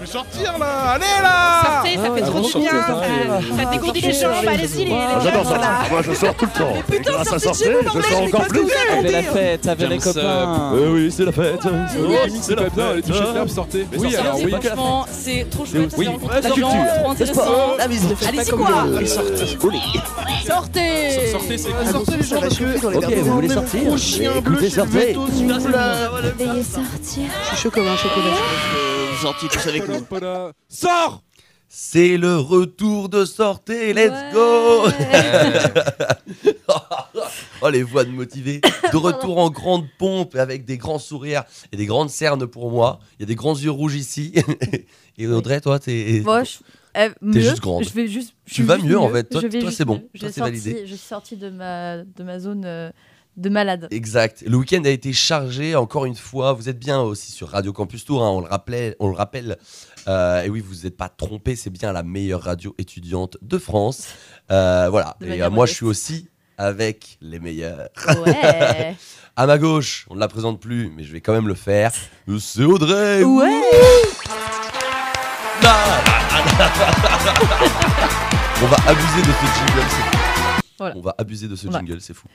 Je vais sortir là Allez là Sortez, ça fait Ah, trop du bien. Ça dégourdit les jambes, allez-y, les Ah, J'adore ça. Moi je sors tout le temps. Et putain, sortez de chez vous, je sors mais encore plus. faites Avec la fête, avec les James, copains. Euh, oui, c'est la fête. C'est la bien, les touches fermes, sortez. Oui, alors oui. Franchement, c'est trop chouette, Ouais, des la gens, culture. trop intéressant. La mise. Allez-y quoi Sortez Sortez, c'est Sortez les gens parce que. Ok, vous voulez sortir Gros chien bleu, suis le sortez. veto, s'il vous plaît. Veuillez sortir. Je suis chaud comme un chocolat. Gentil, tous avec nous. Sors C'est le retour de sortie, let's go Oh les voix de motivés De retour en grande pompe avec des grands sourires et des grandes cernes pour moi. Il y a des grands yeux rouges ici. et Audrey, toi, t'es... Moi, je, euh, mieux, juste grande. Je vais juste. je Tu suis vas juste mieux, en fait. Toi- Je vais toi, juste c'est bon. mieux. Toi, J'ai c'est sorti- validé. Je suis sortie de ma, de ma zone euh, de malade. Exact. Le week-end a été chargé, encore une fois. Vous êtes bien aussi sur Radio Campus Tour, hein, on, le rappelait, on le rappelle. Euh, et oui, vous n'êtes pas trompé, c'est bien la meilleure radio étudiante de France. Euh, voilà. De et euh, moi, je suis aussi avec les meilleurs. Ouais. À ma gauche, on ne la présente plus, mais je vais quand même le faire. C'est Audrey ouais. On va abuser de ce jingle. Voilà. On va abuser de ce jingle, c'est fou.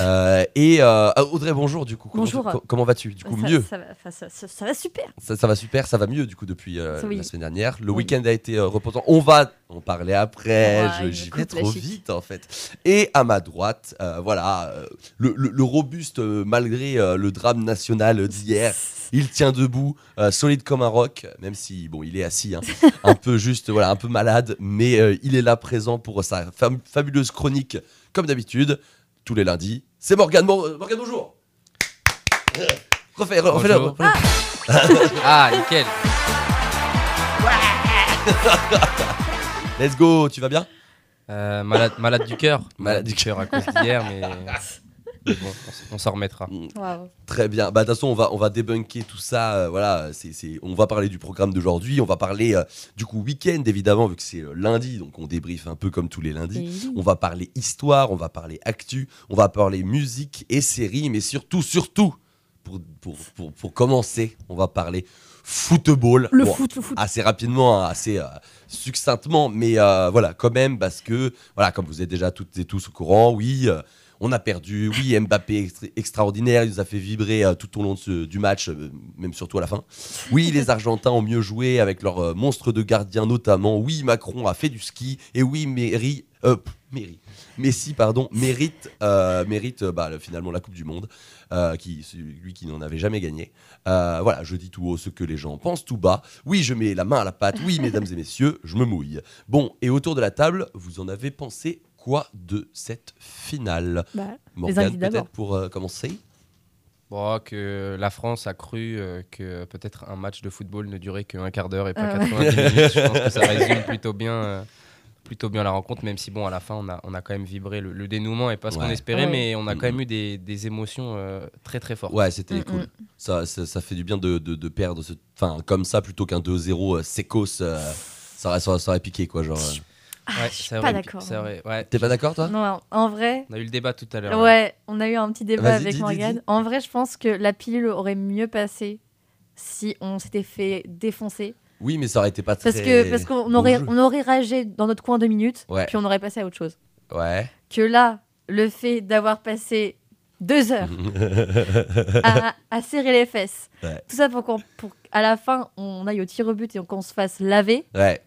Euh, et euh, ah, Audrey, bonjour du coup. Comment, Bonjour. co- comment vas-tu Du coup, ça, mieux. Ça va, enfin, ça, ça- ça va super. Ça, ça va super, ça va mieux du coup depuis euh, Oui. la semaine dernière. Le Oui. week-end a été euh, reposant. On va en parler après. Ouais, J'y vais trop vite en fait. Et à ma droite, euh, voilà, euh, le, le- le robuste euh, malgré euh, le drame national d'hier. Il tient debout, euh, solide comme un roc, même si bon, il est assis, hein, un peu juste, voilà, un peu malade, mais euh, il est là présent pour sa fam- fabuleuse chronique, comme d'habitude, tous les lundis. C'est Morgane. Mor- Morgane, bonjour. Euh, Refais, re- refais-le. Bonjour. refais-le. Ah, nickel. Let's go, tu vas bien? Euh, malade, malade du cœur. Malade du cœur à cause d'hier, mais bon, on s'en remettra. Waouh. Très bien. Bah, de toute façon, on va, on va débunker tout ça. euh, voilà, c'est, c'est- on va parler du programme d'aujourd'hui. On va parler euh, du coup week-end, évidemment, vu que c'est euh, lundi. Donc, on débriefe un peu comme tous les lundis. Et. On va parler histoire, on va parler actu, on va parler musique et séries. Mais surtout, surtout, pour, pour, pour, pour commencer, on va parler football. Le Bon, foot, le foot. assez rapidement, hein, assez euh, succinctement, mais euh, voilà, quand même, parce que, voilà, comme vous êtes déjà toutes et tous au courant, oui, euh, on a perdu, oui, Mbappé extra- extraordinaire, il nous a fait vibrer euh, tout au long du match, euh, même surtout à la fin. Oui, les Argentins ont mieux joué avec leur euh, monstre de gardien notamment. Oui, Macron a fait du ski, et oui, Messi, pardon, mérite, mérite bah, le- finalement la Coupe du Monde, lui qui n'en avait jamais gagné. Voilà, je dis tout haut ce que les gens pensent tout bas. Oui, je mets la main à la pâte. Oui, mesdames et messieurs, je me mouille. Bon, et autour de la table, vous en avez pensé quoi de cette finale Bah, Morgane, invités d'abord. peut-être pour euh, commencer Bon, que la France a cru euh, que peut-être un match de football ne durait qu'un quart d'heure et pas Ah ouais. 90 minutes. Je pense que ça résume plutôt bien, euh, plutôt bien la rencontre, même si bon, à la fin, on a, on a quand même vibré. Le, le dénouement est pas ce qu'on espérait, Ouais. mais on a quand même eu des, des émotions euh, très très fortes. Ouais, c'était Mm, cool. mm. Ça, ça, ça fait du bien de, de, de perdre ce... Enfin, comme ça, plutôt qu'un 2-0 euh, sécos. euh, ça, aurait, ça, aurait- ça aurait piqué, quoi. Genre, euh. Ah, Ouais, je suis pas d'accord. ouais. T'es pas d'accord, toi? Non, en vrai, On a eu le débat tout à l'heure. ouais, on a eu un petit débat avec Morgane. dis. En vrai, je pense que la pilule aurait mieux passé si on s'était fait défoncer. Oui, mais ça aurait été pas très. Parce que parce qu'on aurait on aurait ragé dans notre coin deux minutes, Ouais. puis on aurait passé à autre chose. Ouais. Que là, le fait d'avoir passé deux heures à, à serrer les fesses, Ouais. tout ça pour qu'on pour à la fin on aille au tir au but et qu'on se fasse laver. ouais.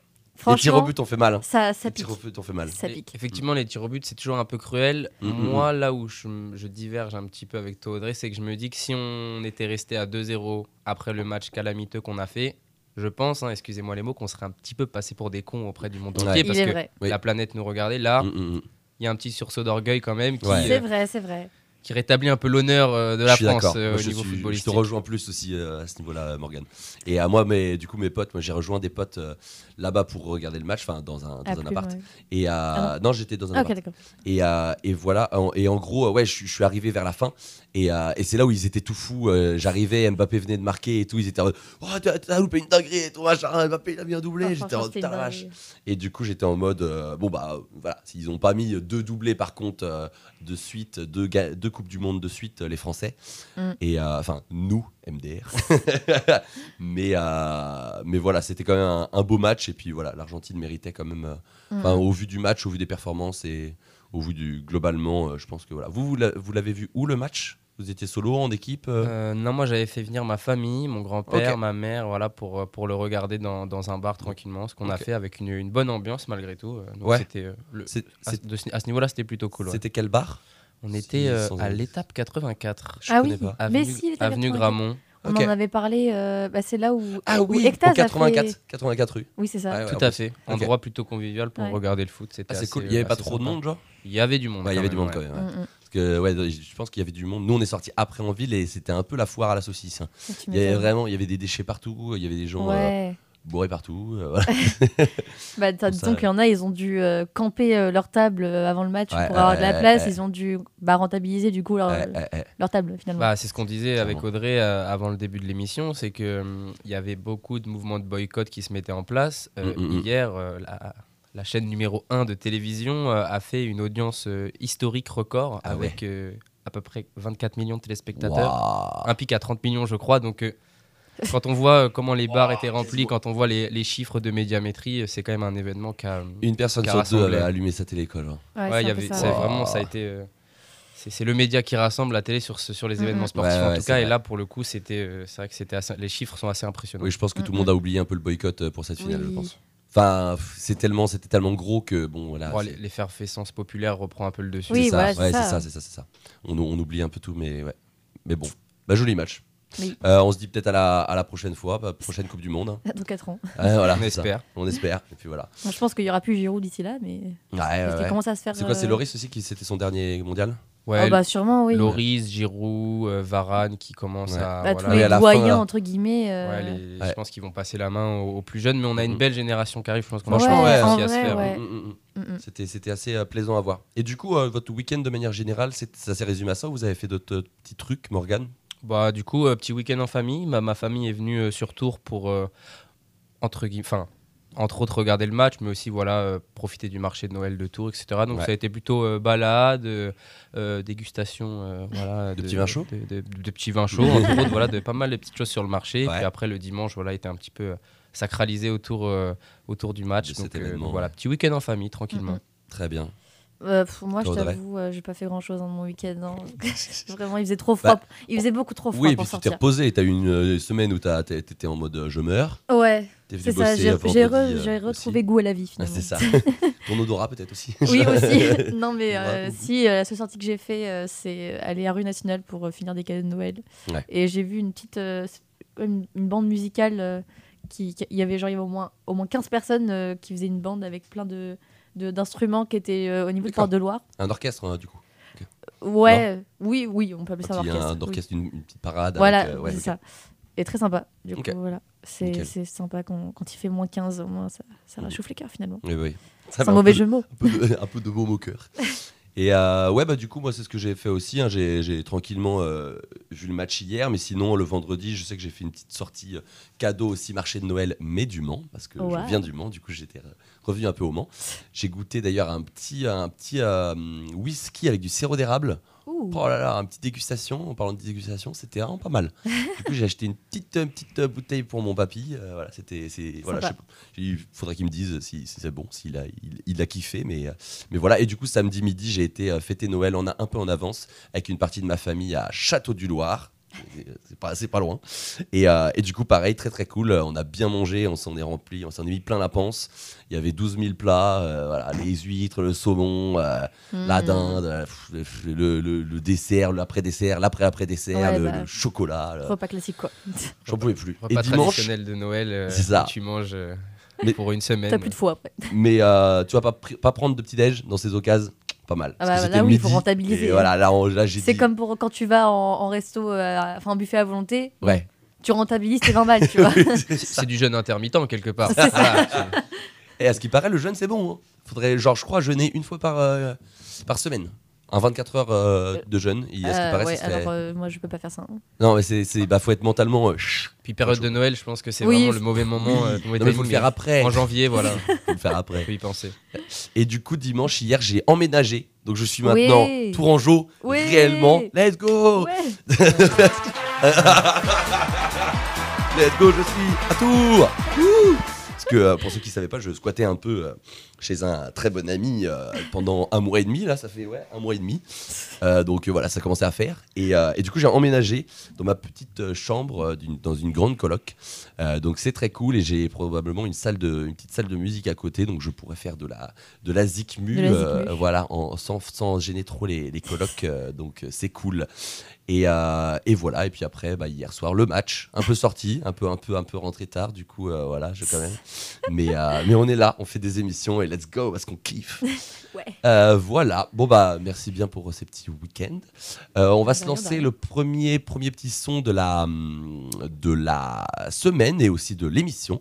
Les tirs au but ont fait mal. hein. ça ça Les pique. tirs au but ont fait mal. Ça pique. Effectivement, les tirs au but, c'est toujours un peu cruel. Mm, mm, Moi, là où je, je diverge un petit peu avec toi, Audrey, c'est que je me dis que si on était resté à 2-0 après le match calamiteux qu'on a fait, je pense, hein, excusez-moi les mots, qu'on serait un petit peu passé pour des cons auprès du monde entier parce que. Oui. la planète nous regardait. Là, Mm, mm, mm. il y a un petit sursaut d'orgueil quand même qui, Ouais. C'est euh, vrai, c'est vrai. Qui rétablit un peu l'honneur euh, de la je France euh, Moi, au je, niveau suis- je footballistique. te rejoins plus aussi euh, à ce niveau-là, Morgan. Et à moi, mais du coup, mes potes, moi, j'ai rejoint des potes euh, là-bas pour regarder le match, enfin, dans un, dans Ah, un appart. ouais. Et Ah non, j'étais dans un Ah, ok, appart. d'accord. Et, et voilà. En- Et en gros, ouais, je, je suis arrivé vers la fin. Et, euh, et c'est là où ils étaient tout fous. euh, J'arrivais, Mbappé venait de marquer et tout. Ils étaient en mode, Oh, t'as loupé une dinguerie et tout, machin. Mbappé, il a bien doublé. Ah, J'étais en tarache. Et du coup, j'étais en mode, euh, bon, bah voilà, s'ils n'ont pas mis deux doublés par contre de suite, deux, deux Coupes du Monde de suite, les Français. Mm. Et enfin, nous, MDR. mais, mais voilà, c'était quand même un, un beau match. Et puis voilà, l'Argentine méritait quand même, enfin, au vu du match, au vu des performances et au vu du globalement, je pense que voilà. Vous, vous l'avez vu où le match? Vous étiez solo, en équipe euh Euh, non, moi j'avais fait venir ma famille, mon grand-père, ma mère, voilà, pour, euh, pour le regarder dans, dans un bar tranquillement, ce qu'on a fait avec une, une bonne ambiance malgré tout. donc Ouais. c'était, le- C'est- à, de ce- à ce niveau-là, c'était plutôt cool. ouais. C'était quel bar? On était euh, à l'étape 84. Je Ah oui. pas. Mais si, l'étape avenue 84. Gramont. On en avait parlé, euh, bah, c'est là où, Ah où oui, Ectase au 84, a fait... 84 rue. Oui, c'est ça. Ouais, Tout ah à fait. Endroit plutôt convivial pour Ouais. regarder le foot. C'était Ah, c'est assez, cool. Il y avait pas trop de monde, genre? Il y avait du monde. Il y avait du monde quand ouais. même. Que ouais, je pense qu'il y avait du monde. Nous, on est sortis après en ville et c'était un peu la foire à la saucisse. hein. Il y avait vraiment, il y avait des déchets partout. Il y avait des gens euh, bourrés partout. euh, voilà. Bah, disons ça, qu'il y en a, ils ont dû euh, camper euh, leur table avant le match Ouais, pour avoir de la place. Ils ont dû bah, rentabiliser du coup leur, leur table finalement. Bah, c'est ce qu'on disait avec. Audrey euh, avant le début de l'émission, c'est que hum, il y avait beaucoup de mouvements de boycott qui se mettaient en place. Euh, Mm, mm, mm. Hier, euh, la, la chaîne numéro 1 de télévision euh, a fait une audience euh, historique record Ah avec euh, à peu près 24 millions de téléspectateurs. Un pic à 30 millions, je crois. Donc, euh, quand on voit comment les bars étaient remplis, quand on voit les, les chiffres de médiamétrie, c'est quand même un événement qui a. Une personne sur deux avait allumé sa télé, quoi. genre. Ouais, y avait, ça, vraiment, ça a été. euh, c'est le média qui rassemble la télé sur, ce- sur les Mhm. événements sportifs Ouais, en ouais, tout cas. Et là, pour le coup, c'était, euh, c'est vrai que c'était les chiffres sont assez impressionnants. Oui, je pense que tout le Mm, monde a oublié un peu le boycott pour cette finale, je pense. Enfin, c'est tellement, c'était tellement gros que bon, voilà. Les- L'effervescence populaire reprend un peu le dessus. Oui, c'est ça, voilà, c'est ouais, ça. c'est ça, c'est ça, c'est ça. On, on oublie un peu tout, mais ouais. Mais bon, bah, joli match. Oui. Euh, on se dit peut-être à la, à la prochaine fois, bah, prochaine Coupe du Monde. hein. Dans 4 ans. Ouais, voilà, On ça. espère. On espère. Et puis voilà. Moi, je pense qu'il y aura plus Giroud d'ici là, mais Ouais, ouais, qu'il ouais. commence à se faire. C'est quoi, c'est euh, Loris aussi qui c'était son dernier mondial? Ouais, Oh, bah sûrement, oui. Loris, Giroud, euh, Varane qui commencent Ouais. à. Bah, voilà. tous les à fin, doyens là. entre guillemets. euh, Ouais, les- Ouais. Je pense qu'ils vont passer la main aux, aux plus jeunes, mais on a une belle génération qui arrive. Je pense qu'on a Franchement, à se faire. ouais. C'était, c'était assez euh, plaisant à voir. Et du coup, euh, votre week-end de manière générale, c'est- ça s'est résumé à ça ou vous avez fait d'autres petits trucs, Morgane? Bah, du coup, euh, petit week-end en famille. Ma, ma famille est venue euh, sur Tours pour, euh, entre guillemets, enfin, entre autres, regarder le match, mais aussi voilà, euh, profiter du marché de Noël de Tours, etc. Donc, Ouais. ça a été plutôt euh, balade, euh, dégustation, voilà, De petits vins chauds de, de- de petits vins chauds, entre autres, voilà, de pas mal de petites choses sur le marché. Et puis après, le dimanche, voilà, était un petit peu sacralisé autour, autour du match. Donc, voilà, petit week-end en famille, tranquillement. Mhm. Très bien. Euh, moi, je t'avoue, euh, j'ai pas fait grand chose dans mon week-end. hein. Vraiment, il faisait trop froid. Bah, il faisait beaucoup trop froid Oui, et puis tu t'es reposé. T'as eu une euh, semaine où t'étais en mode euh, je meurs. Ouais, c'est ça. J'ai re- retrouvé goût à la vie Ah, finalement. c'est ça. Ton odorat peut-être aussi. Oui aussi. non mais euh, si la seule sortie que j'ai fait c'est aller à rue nationale pour finir des cadeaux de Noël. Ouais. Et j'ai vu une petite une, une bande musicale qui, il y avait genre il y avait au moins au moins 15 personnes qui faisaient une bande avec plein de- d'instruments qui étaient euh, au niveau de D'accord. Porte de Loire. Un orchestre, hein, du coup. Ouais, oui, oui, on peut appeler ça Un, orchestre. un oui. orchestre, une, une petite parade. Voilà, euh, ouais, c'est ça. Et très sympa. Du coup, voilà. C'est sympa quand, quand il fait moins 15, au moins ça, ça Mhm. réchauffe les cœurs finalement. Oui, oui. C'est un mauvais jeu de mots. un peu de, un peu de baume au cœur. Et euh, ouais, bah du coup, moi, c'est ce que j'ai fait aussi. hein. J'ai tranquillement euh, vu le match hier, mais sinon, le vendredi, je sais que j'ai fait une petite sortie euh, cadeau aussi marché de Noël, mais du Mans, parce que Wow. je viens du Mans, du coup, j'étais revenu un peu au Mans. J'ai goûté d'ailleurs un petit, un petit euh, whisky avec du sirop d'érable. Ouh. Oh là là, une petite dégustation. En parlant de dégustation, c'était vraiment pas mal. du coup, j'ai acheté une petite, euh, petite euh, bouteille pour mon papy. Euh, voilà, c'était, c'est, voilà, pas. Il faudrait qu'il me dise si, si c'est bon, s'il a, il, il a kiffé. Mais, mais voilà. Et du coup, samedi midi, j'ai été fêter Noël en a un peu en avance avec une partie de ma famille à Château du Loir. C'est pas, c'est pas loin. Et, euh, et du coup, pareil, très très cool. On a bien mangé, on s'en est rempli, on s'en est mis plein la panse. Il y avait 12 000 plats, euh, voilà, les huîtres, le saumon, euh, la Hmm. dinde, euh, le, le- le dessert, l'après-dessert, l'après-après-dessert, Ouais, le, bah. le chocolat. le- Repas classique quoi. J'en pouvais plus. Repas Et dimanche, traditionnel de Noël, euh, C'est ça. tu manges euh, Mais- pour une semaine. T'as plus de foie après. mais euh, tu vas pas, pr- pas prendre de petit-déj dans ces occasions Pas mal. Ah bah, là, oui, il faut rentabiliser. Et voilà, là, on- là j'ai C'est dit- comme pour quand tu vas en, en resto, euh, enfin en buffet à volonté, Ouais. tu rentabilises tes 20 balles, tu vois. C'est c'est du jeûne intermittent quelque part. Et à ce qui paraît, le jeûne, c'est bon. hein. Faudrait, genre, je crois, jeûner une fois par, euh, par semaine. Un 24 heures euh, de jeûne. Et à ce qui Euh, paraît, ouais, ça alors euh, moi je peux pas faire ça. hein. Non, mais c'est, c'est, bah, faut être mentalement. euh, chut. Puis période de Noël, je pense que c'est Oui, vraiment le mauvais moment. euh, Non, mais faut le faire après. En janvier, voilà. Faut le faire après. Faut y penser. Et du coup, dimanche, hier, j'ai emménagé. Donc, je suis maintenant Oui. Tourangeau. Oui. Réellement. Let's go Ouais. Let's go, je suis à Tours Wouh que euh, pour ceux qui ne savaient pas, je squattais un peu euh, chez un très bon ami euh, pendant un mois et demi. Là, ça fait ouais, un mois et demi. Donc voilà, ça commençait à faire. Et, et du coup, j'ai emménagé dans ma petite chambre dans une grande coloc. Donc c'est très cool et j'ai probablement une salle de une petite salle de musique à côté. Donc je pourrais faire de la de la zikmu, voilà, en, sans, sans gêner trop les, les colocs. donc c'est cool. Et, euh, et voilà. Et puis après, bah, hier soir, le match, un peu sorti, un peu un peu un peu rentré tard. Du coup, euh, voilà, je quand même. Mais euh, mais on est là, on fait des émissions et let's go parce qu'on kiffe. Ouais. Voilà. Bon bah merci bien pour ces petits week-ends. On va se lancer le premier premier petit son de la de la semaine et aussi de l'émission.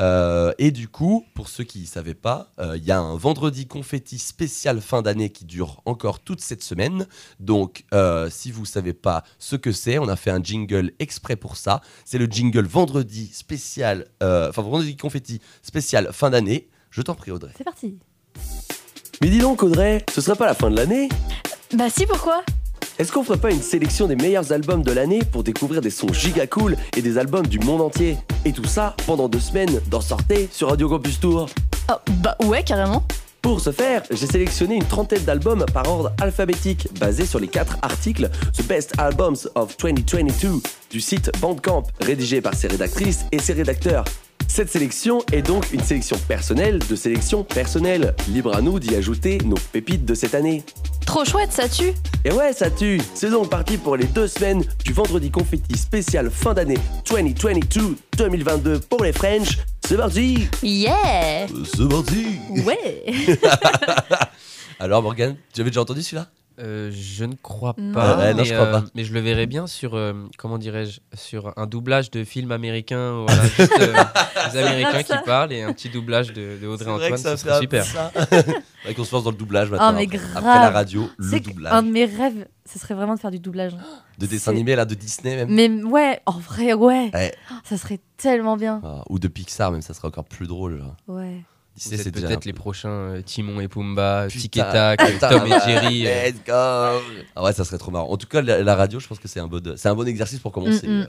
Euh, et du coup, pour ceux qui ne savaient pas, euh, il y a un vendredi confetti spécial fin d'année qui dure encore toute cette semaine. Donc, euh, si vous ne savez pas ce que c'est, on a fait un jingle exprès pour ça. C'est le jingle vendredi spécial, euh, enfin vendredi confetti spécial fin d'année. Je t'en prie, Audrey. C'est parti. Mais dis donc, Audrey, ce serait pas la fin de l'année? Bah si, pourquoi? Est-ce qu'on ferait pas une sélection des meilleurs albums de l'année pour découvrir des sons giga cool et des albums du monde entier Et tout ça pendant deux semaines dans Sortez sur Radio Campus Tour Oh, bah ouais, carrément. Pour ce faire, j'ai sélectionné une trentaine d'albums par ordre alphabétique, basés sur les quatre articles The Best Albums of 2022 du site Bandcamp, rédigé par ses rédactrices et ses rédacteurs. Cette sélection est donc une sélection personnelle de sélection personnelle. Libre à nous d'y ajouter nos pépites de cette année. Trop chouette, ça tue. Et ouais, ça tue C'est donc parti pour les deux semaines du vendredi confetti spécial fin d'année 2022-2022 pour les French. C'est parti Yeah C'est parti Ouais. Alors, Morgane, tu avais déjà entendu celui-là? Euh, je ne crois Non. pas. Ouais, non, mais, je crois euh, pas. mais je le verrais bien sur, euh, comment dirais-je, sur un doublage de film américain. Voilà, juste, euh, des Américains qui parlent et un petit doublage de, de Audrey Antoine, que ça serait super. Faudrait qu'on se lance dans le doublage maintenant. Ah, mais après, grave. après la radio, le doublage. un de mes rêves, ce serait vraiment de faire du doublage. De dessin c'est- animé, là, de Disney même. Mais ouais, en vrai, ouais. Ouais. Ça serait tellement bien. Ah, ou de Pixar, même, ça serait encore plus drôle. genre. Ouais. C'est peut-être les prochains euh, Timon et Pumba, Tic et Tac, Tom et Jerry. euh. Let's go Ah ouais, ça serait trop marrant. En tout cas, la, la radio, je pense que c'est un, bon, c'est un bon exercice pour commencer. Mm, mm.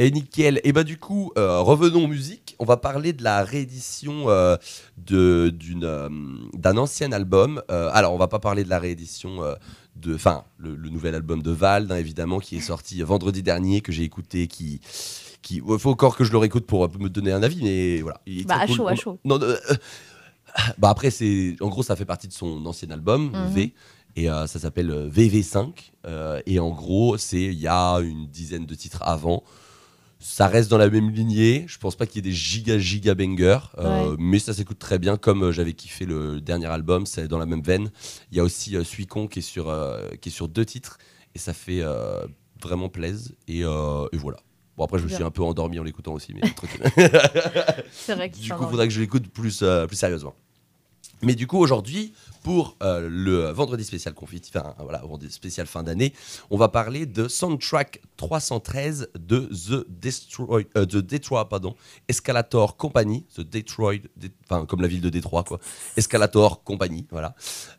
Et nickel. Et bah du coup, euh, revenons aux musiques. On va parler de la réédition euh, de, d'une, euh, d'un ancien album. Euh, alors, on va pas parler de la réédition euh, de, enfin, le, le nouvel album de Vald, hein, évidemment, qui est sorti vendredi dernier, que j'ai écouté, qui, qui, il faut encore que je le réécoute pour euh, me donner un avis, mais voilà. il est Bah, à cool. chaud, à chaud. Non, euh, euh, bah après, c'est, en gros, ça fait partie de son ancien album, Mhm. V. Et euh, ça s'appelle euh, VV5. euh, et en gros, c'est il y a une dizaine de titres avant. Ça reste dans la même lignée. Je pense pas qu'il y ait des giga giga bangers, Ouais. mais ça s'écoute très bien. Comme j'avais kiffé le dernier album, c'est dans la même veine. Il y a aussi Suicon qui est sur qui est sur deux titres et ça fait vraiment. Et, euh, et voilà. Bon après, je me suis un peu endormi en l'écoutant aussi, mais. C'est vrai qu'il Du coup, il faudrait que je l'écoute plus, euh, plus sérieusement. Mais du coup, aujourd'hui, pour euh, le vendredi spécial confetti, enfin voilà, vendredi spécial fin d'année, on va parler de Soundtrack 313 de The Destroy, euh, The Detroit, pardon, Escalator Company, The Detroit, enfin comme la ville de Détroit quoi, Escalator Company, voilà.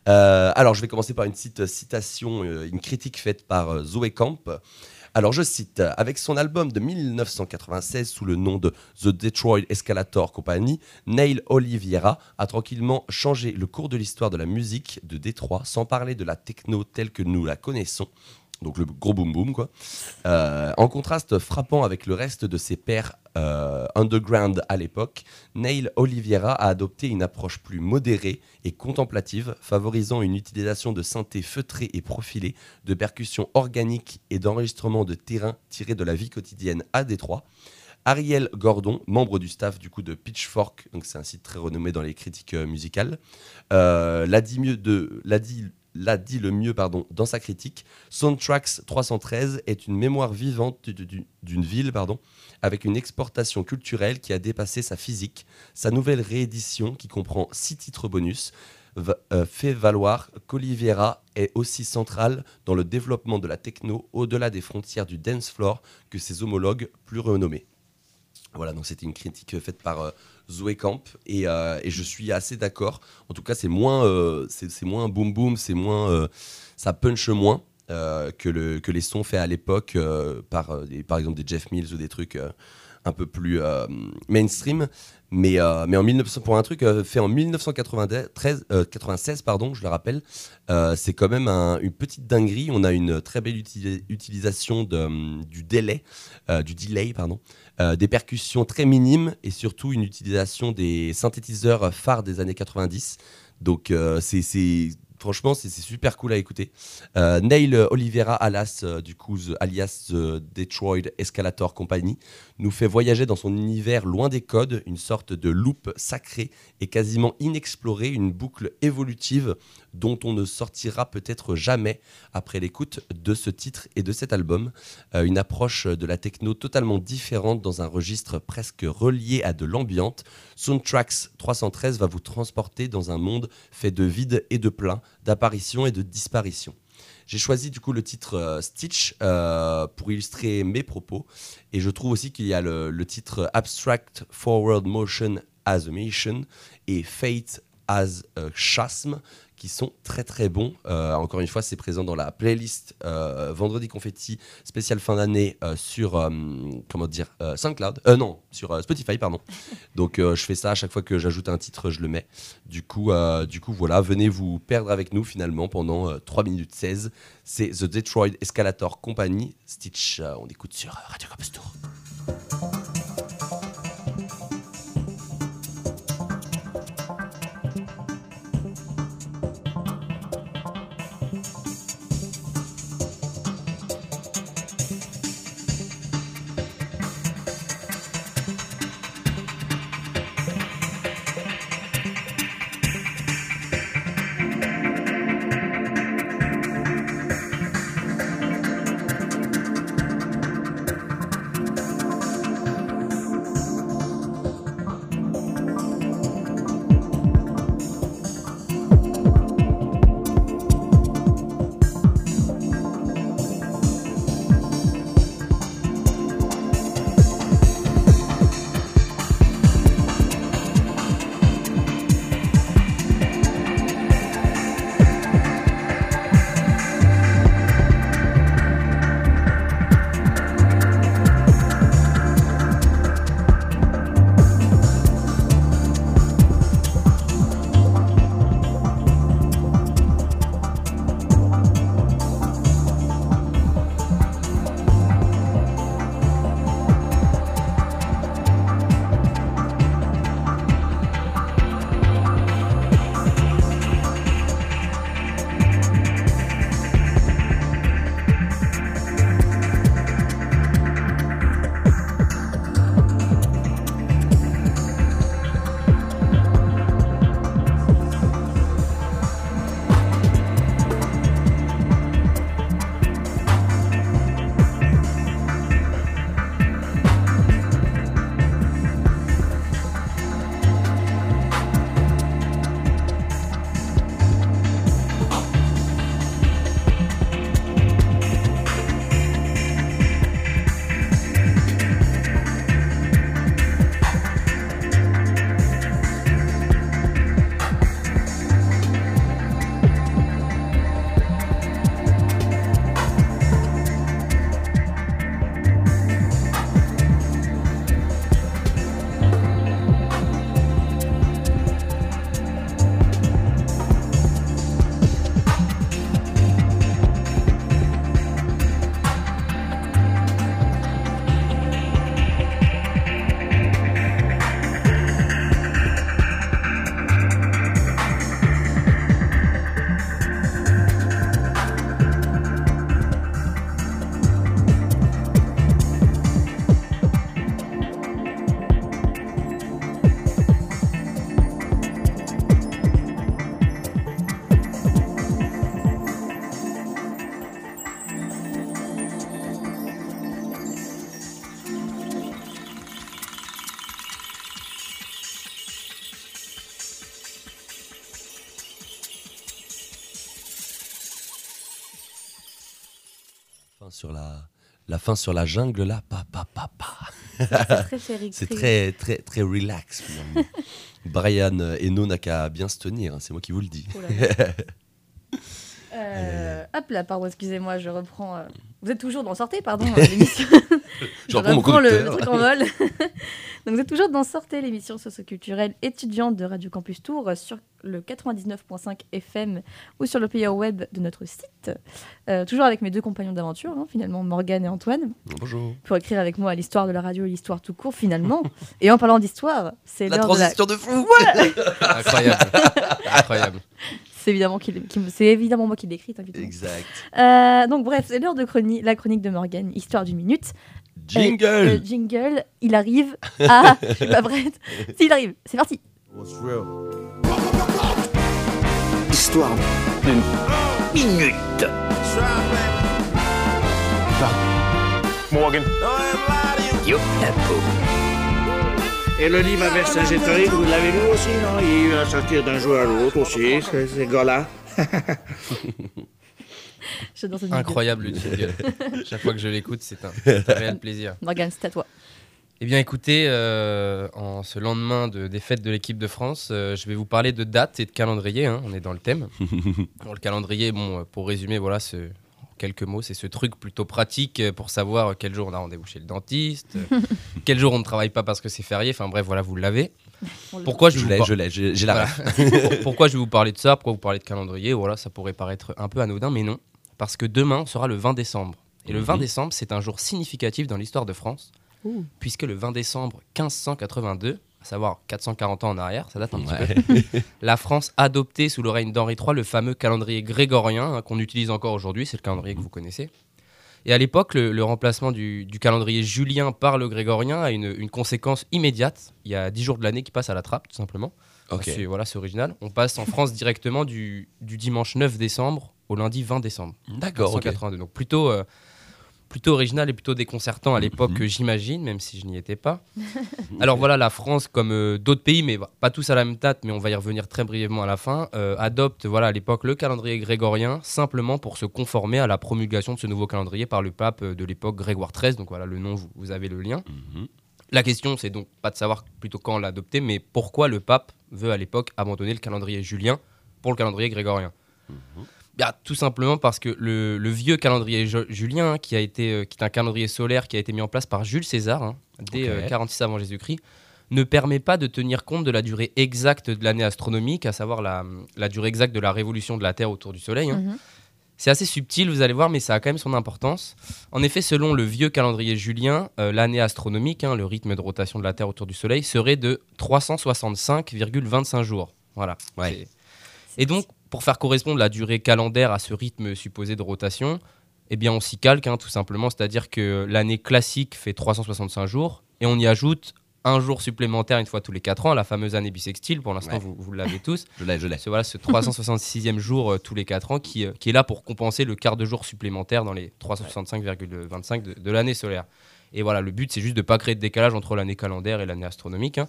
Euh, alors, je vais commencer par une petite citation, une critique faite par Zoé Camp. Alors je cite, avec son album de 1996 sous le nom de The Detroit Escalator Company, Neil Oliveira a tranquillement changé le cours de l'histoire de la musique de Détroit sans parler de la techno telle que nous la connaissons. Donc le gros boom boom quoi. Euh, en contraste frappant avec le reste de ses pairs euh, underground à l'époque, Neil Oliveira a adopté une approche plus modérée et contemplative, favorisant une utilisation de synthés feutrés et profilés, de percussions organiques et d'enregistrements de terrain tirés de la vie quotidienne à Détroit. Ariel Gordon, membre du staff du coup de Pitchfork, donc c'est un site très renommé dans les critiques euh, musicales, euh, l'a dit mieux de l'a dit l'a dit le mieux pardon dans sa critique. Soundtracks 313 est une mémoire vivante du- du- d'une ville pardon avec une exportation culturelle qui a dépassé sa physique. Sa nouvelle réédition qui comprend six titres bonus euh, fait valoir qu'Oliveira est aussi central dans le développement de la techno au-delà des frontières du dance floor que ses homologues plus renommés. Voilà, donc c'était une critique faite par euh, Zoé Camp et, euh, et je suis assez d'accord. En tout cas, c'est moins, euh, c'est moins boom boom, c'est moins, euh, ça punch moins. que, le, que les sons faits à l'époque par, par exemple des Jeff Mills ou des trucs un peu plus mainstream. Mais, en 1900, pour un truc fait en 1993, euh, 96, pardon, je le rappelle, c'est quand même un- une petite dinguerie. On a une très belle uti- utilisation du délai, du delay, pardon, euh, des percussions très minimes et surtout une utilisation des synthétiseurs phares des années 90. Donc euh, c'est franchement c'est super cool à écouter. Euh, Neil Oliveira alias euh, du coup alias The Detroit Escalator Company nous fait voyager dans son univers loin des codes, une sorte de loop sacré et quasiment inexplorée, une boucle évolutive dont on ne sortira peut-être jamais après l'écoute de ce titre et de cet album. Euh, une approche de la techno totalement différente dans un registre presque relié à de l'ambiante. Soundtracks 313 va vous transporter dans un monde fait de vide et de plein, d'apparition et de disparition. J'ai choisi du coup le titre euh, Stitch euh, pour illustrer mes propos et je trouve aussi qu'il y a le, titre Abstract Forward Motion as a Mission et Fate as a Chasm sont très très bons. Euh, encore une fois, c'est présent dans la playlist euh, Vendredi Confetti spéciale fin d'année euh, sur comment dire SoundCloud. Non, sur Spotify pardon. Donc je fais ça à chaque fois que j'ajoute un titre, je le mets. Du coup, du coup voilà, venez vous perdre avec nous finalement pendant euh, 3 minutes 16. C'est The Detroit Escalator Company Stitch. On écoute sur Radio Campus Tour. Fin sur la jungle là, pa pa pa pa. C'est très très très relax. Brian Eno n'a qu'à bien se tenir, hein, c'est moi qui vous le dis. Oh là là. Euh, hop là, pardon, excusez-moi, je reprends. euh, Vous êtes toujours dans Sortez, pardon, euh, l'émission. Je reprends mon le, le truc en vol. Donc vous êtes toujours dans Sortez, l'émission socioculturelle étudiante de Radio Campus Tour euh, sur le 99.5 FM ou sur le player web de notre site. Euh, toujours avec mes deux compagnons d'aventure, hein, finalement, Morgane et Antoine, Bonjour. pour écrire avec moi l'histoire de la radio et l'histoire tout court, finalement. et en parlant d'histoire, c'est La l'heure de la transition de fou Incroyable. Incroyable. C'est évidemment, qui, qui me- c'est évidemment moi qui l'écris, t'inquiète. Exact. Euh, donc bref, c'est l'heure de chroni- la chronique de Morgane, histoire d'une minute. Jingle Le jingle, il arrive. Ah, je suis pas prête. Si, il arrive, c'est parti. Histoire d'une minute. Morgan. Yo, Et le livre à Vercingétorix, vous l'avez lu aussi, non? Il y a eu à sortir d'un jour à l'autre aussi, ces, gars-là. Incroyable le jingle. Chaque fois que je l'écoute, c'est un, un réel plaisir. Morgane, c'est à toi. Eh bien, écoutez, euh, en ce lendemain de, des fêtes de l'équipe de France, euh, je vais vous parler de dates et de calendrier. hein, on est dans le thème. Bon, le calendrier, bon, euh, pour résumer, voilà, ce, quelques mots, c'est ce truc plutôt pratique euh, pour savoir quel jour on a rendez-vous chez le dentiste, euh, quel jour on ne travaille pas parce que c'est férié. Enfin bref, voilà, vous l'avez. Pourquoi je, Je vous l'ai, par- je l'ai, j'ai la Voilà. Pourquoi je vais vous parler de ça? Pourquoi vous parler de calendrier? Voilà, ça pourrait paraître un peu anodin, mais non. Parce que demain sera le 20 décembre. Et le 20 Mhm. décembre, c'est un jour significatif dans l'histoire de France, Ouh. puisque le 20 décembre 1582, à savoir 440 ans en arrière, ça date un petit peu, la France adoptait sous le règne d'Henri III le fameux calendrier grégorien hein, qu'on utilise encore aujourd'hui, c'est le calendrier que vous connaissez. Et à l'époque, le, le remplacement du, du calendrier julien par le grégorien a une, une conséquence immédiate. Il y a 10 jours de l'année qui passent à la trappe, tout simplement. C'est voilà, c'est original. On passe en France directement du, du dimanche 9 décembre au lundi 20 décembre. D'accord, ok. 182. Donc plutôt, euh, plutôt original et plutôt déconcertant à l'époque, Mhm. j'imagine, même si je n'y étais pas. Alors voilà, la France, comme euh, d'autres pays, mais bah, pas tous à la même date, mais on va y revenir très brièvement à la fin, euh, adopte voilà, à l'époque le calendrier grégorien simplement pour se conformer à la promulgation de ce nouveau calendrier par le pape euh, de l'époque Grégoire XIII. Donc voilà, le nom, vous, vous avez le lien. Mhm. La question, c'est donc pas de savoir plutôt quand on l'a adopté, mais pourquoi le pape veut à l'époque abandonner le calendrier julien pour le calendrier grégorien? Bien, tout simplement parce que le, le vieux calendrier ju- julien, hein, qui, a été, euh, qui est un calendrier solaire qui a été mis en place par Jules César, hein, dès Ok. euh, 46 avant Jésus-Christ, ne permet pas de tenir compte de la durée exacte de l'année astronomique, à savoir la, la durée exacte de la révolution de la Terre autour du Soleil. hein. Mhm. C'est assez subtil, vous allez voir, mais ça a quand même son importance. En effet, selon le vieux calendrier julien, euh, l'année astronomique, hein, le rythme de rotation de la Terre autour du Soleil, serait de 365,25 jours. Voilà. Ouais. Et donc, pour faire correspondre la durée calendaire à ce rythme supposé de rotation, eh bien, on s'y calque, hein, tout simplement. C'est-à-dire que l'année classique fait 365 jours, et on y ajoute un jour supplémentaire une fois tous les 4 ans, la fameuse année bissextile. Pour l'instant, Ouais. vous, vous l'avez tous. Je l'ai, je l'ai. Ce, voilà, ce 366e jour euh, tous les 4 ans qui, euh, qui est là pour compenser le quart de jour supplémentaire dans les 365,25 de, de l'année solaire. Et voilà, le but, c'est juste de ne pas créer de décalage entre l'année calendaire et l'année astronomique. hein.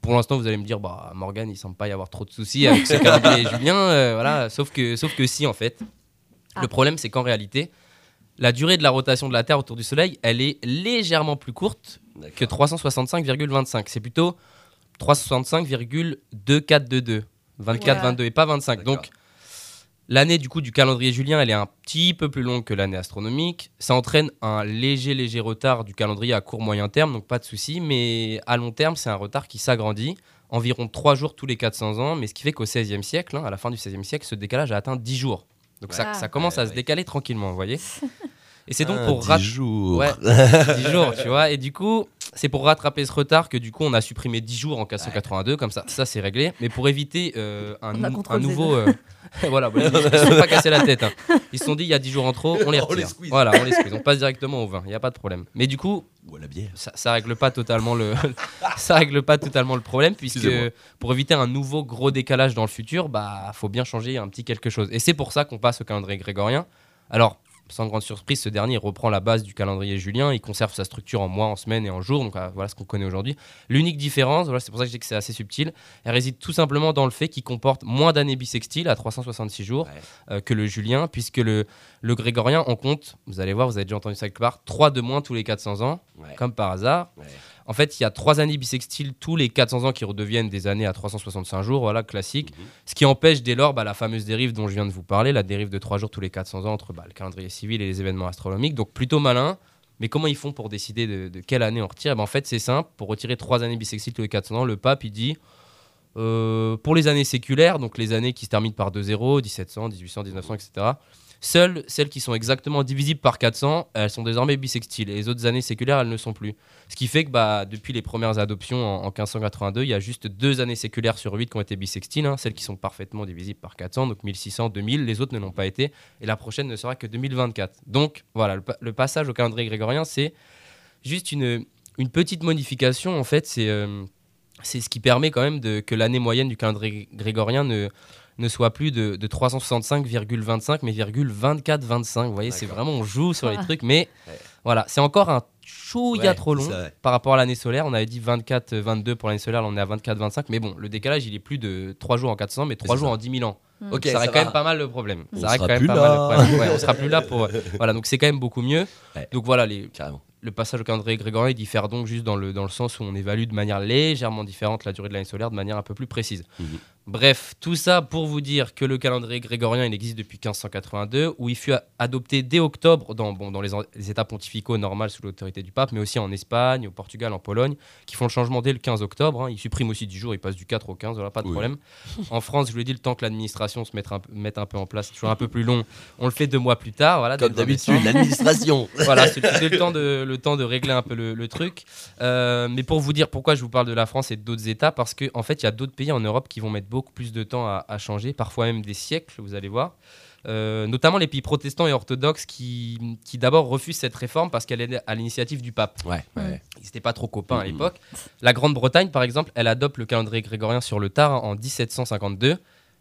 Pour l'instant, vous allez me dire, bah, Morgan, il semble pas y avoir trop de soucis avec ce calendrier julien. euh, voilà, sauf que, sauf que si, en fait. Ah. Le problème, c'est qu'en réalité, la durée de la rotation de la Terre autour du Soleil, elle est légèrement plus courte que 365,25. C'est plutôt 365,2422. 24, Ouais. 22 et pas 25. D'accord. Donc, l'année du coup du calendrier julien, elle est un petit peu plus longue que l'année astronomique. Ça entraîne un léger, léger retard du calendrier à court moyen terme, donc pas de souci. Mais à long terme, c'est un retard qui s'agrandit. Environ 3 jours tous les 400 ans, mais ce qui fait qu'au XVIe siècle, hein, à la fin du XVIe siècle, ce décalage a atteint 10 jours. Donc ça, ça commence Ouais, à se décaler tranquillement, vous voyez. Et c'est donc Ah, pour 10 rattraper. jours. Ouais, 10 jours, tu vois. Et du coup, c'est pour rattraper ce retard que du coup, on a supprimé 10 jours en 482, comme ça, ça c'est réglé. Mais pour éviter euh, un, nou- nouveau. euh, voilà, voilà, ils ne se sont pas cassés la tête. hein. Ils se sont dit, il y a 10 jours en trop, on les On les retire. squeeze. voilà, on les squeeze. On passe directement au 20, il n'y a pas de problème. Mais du coup, Ou à la bière. ça, ça règle pas totalement le ça règle pas totalement le problème puisque pour éviter un nouveau gros décalage dans le futur bah faut bien changer un petit quelque chose et c'est pour ça qu'on passe au calendrier grégorien alors sans grande surprise, ce dernier reprend la base du calendrier julien. Il conserve sa structure en mois, en semaines et en jours. Donc euh, voilà ce qu'on connaît aujourd'hui. L'unique différence, voilà, c'est pour ça que je dis que c'est assez subtil, elle réside tout simplement dans le fait qu'il comporte moins d'années bissextiles à 366 jours Ouais. euh, que le julien, puisque le, le grégorien, on compte, vous allez voir, vous avez déjà entendu ça quelque part, 3 de moins tous les 400 ans, Ouais. comme par hasard. Ouais. En fait, il y a trois années bissextiles tous les 400 ans qui redeviennent des années à 365 jours, voilà, classique. Mhm. Ce qui empêche dès lors bah, la fameuse dérive dont je viens de vous parler, la dérive de trois jours tous les 400 ans entre bah, le calendrier civil et les événements astronomiques. Donc plutôt malin. Mais comment ils font pour décider de, de quelle année on retire? Ben, En fait, c'est simple. Pour retirer trois années bissextiles tous les 400 ans, le pape, il dit euh, pour les années séculaires, donc les années qui se terminent par 2-0, 1700, 1800, 1900, etc., seules celles qui sont exactement divisibles par 400, elles sont désormais bissextiles. Et les autres années séculaires, elles ne sont plus. Ce qui fait que bah, depuis les premières adoptions en, en 1582, il y a juste deux années séculaires sur 8 qui ont été bissextiles, hein, celles qui sont parfaitement divisibles par 400, donc 1600, 2000, les autres ne l'ont pas été, et la prochaine ne sera que 2024. Donc voilà, le, pa- le passage au calendrier grégorien, c'est juste une, une petite modification, en fait, c'est... euh, c'est ce qui permet quand même de, que l'année moyenne du calendrier grégorien ne, ne soit plus de, de 365,25 mais 24,25. Vous voyez, c'est vraiment on joue sur les trucs, mais Ouais. voilà, c'est encore un chouïa Ouais, trop long par rapport à l'année solaire. On avait dit 24, 22 pour l'année solaire, là on est à 24, 25, mais bon, le décalage il est plus de 3 jours en 400, mais 3 c'est jours ça. en 10 000 ans. Ok, ça ça règle quand va. même pas mal le problème. On ça règle sera quand même plus pas là. mal le problème. Ouais, on sera plus là pour. voilà, donc c'est quand même beaucoup mieux. Ouais. Donc voilà, les, Carrément. le passage au calendrier grégorien il diffère donc juste dans le, dans le sens où on évalue de manière légèrement différente la durée de l'année solaire de manière un peu plus précise. Mhm. Bref, tout ça pour vous dire que le calendrier grégorien il existe depuis 1582 où il fut adopté dès octobre dans, bon, dans les, les états pontificaux normales sous l'autorité du pape, mais aussi en Espagne, au Portugal, en Pologne, qui font le changement dès le 15 octobre. hein. Ils suppriment aussi 10 jours, ils passent du 4 au 15, voilà, pas de Oui. problème. En France, je vous l'ai dit, le temps que l'administration se mette un, peu- mette un peu en place, c'est toujours un peu plus long. On le fait deux mois plus tard, voilà. Comme dès le 20 décembre. d'habitude, l'administration. Voilà, c'est c'est le temps de le temps de régler un peu le, le truc. Euh, mais pour vous dire pourquoi je vous parle de la France et d'autres États, parce qu'en en fait, il y a d'autres pays en Europe qui vont mettre beaucoup plus de temps à, à changer, parfois même des siècles, vous allez voir. Euh, notamment les pays protestants et orthodoxes qui, qui d'abord refusent cette réforme parce qu'elle est à l'initiative du pape. Ouais, ouais. Ils n'étaient pas trop copains à l'époque. La Grande-Bretagne, par exemple, elle adopte le calendrier grégorien sur le tard en 1752.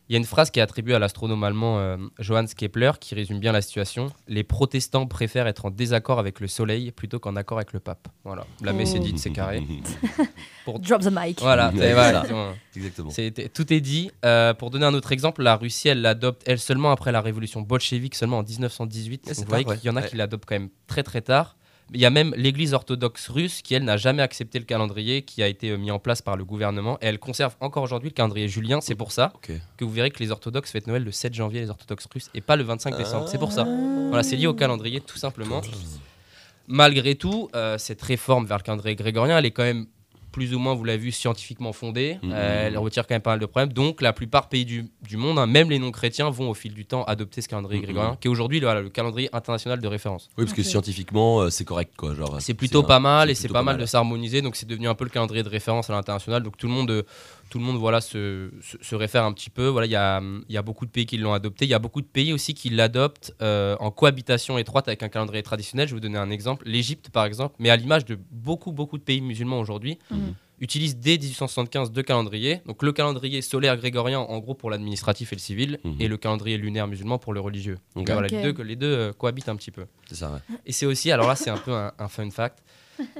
Il y a une phrase qui est attribuée à l'astronome allemand euh, Johannes Kepler qui résume bien la situation. Les protestants préfèrent être en désaccord avec le soleil plutôt qu'en accord avec le pape. Voilà, la messe est dite, c'est carré. Drop the mic. Voilà, Ouais. Exactement. C'est- tout est dit. Euh, pour donner un autre exemple, la Russie, elle l'adopte, elle seulement après la révolution bolchevique, seulement en 1918. Ouais, Donc, vous voyez qu'il y en a ouais. qui l'adoptent quand même très très tard. Il y a même l'église orthodoxe russe qui, elle, n'a jamais accepté le calendrier qui a été euh, mis en place par le gouvernement. Et elle conserve encore aujourd'hui le calendrier julien. C'est pour ça que vous verrez que les orthodoxes fêtent Noël le 7 janvier, les orthodoxes russes, et pas le 25 décembre. C'est pour ça. Voilà, c'est lié au calendrier, tout simplement. Malgré tout, euh, cette réforme vers le calendrier grégorien, elle est quand même plus ou moins, vous l'avez vu, scientifiquement fondée. Mhm. Euh, elle retire quand même pas mal de problèmes. Donc, la plupart pays du, du monde, hein, même les non-chrétiens, vont au fil du temps adopter ce calendrier Mhm. grégorien, qui est aujourd'hui le, voilà, le calendrier international de référence. Oui, parce que scientifiquement, euh, c'est correct, quoi. Genre, C'est plutôt pas mal et c'est pas mal de s'harmoniser. Donc, c'est devenu un peu le calendrier de référence à l'international. Donc, tout le monde, euh, tout le monde voilà, se, se, se réfère un petit peu. Voilà, Il y a, il y a beaucoup de pays qui l'ont adopté. Il y a beaucoup de pays aussi qui l'adoptent euh, en cohabitation étroite avec un calendrier traditionnel. Je vais vous donner un exemple. L'Égypte, par exemple, mais à l'image de beaucoup, beaucoup de pays musulmans aujourd'hui, Mhm. utilise dès 1875 deux calendriers. Donc, le calendrier solaire grégorien, en gros, pour l'administratif et le civil, Mhm. et le calendrier lunaire musulman pour le religieux. Donc, voilà, les deux, les deux euh, cohabitent un petit peu. C'est ça, ouais. Et c'est aussi, alors là, c'est un peu un, un fun fact.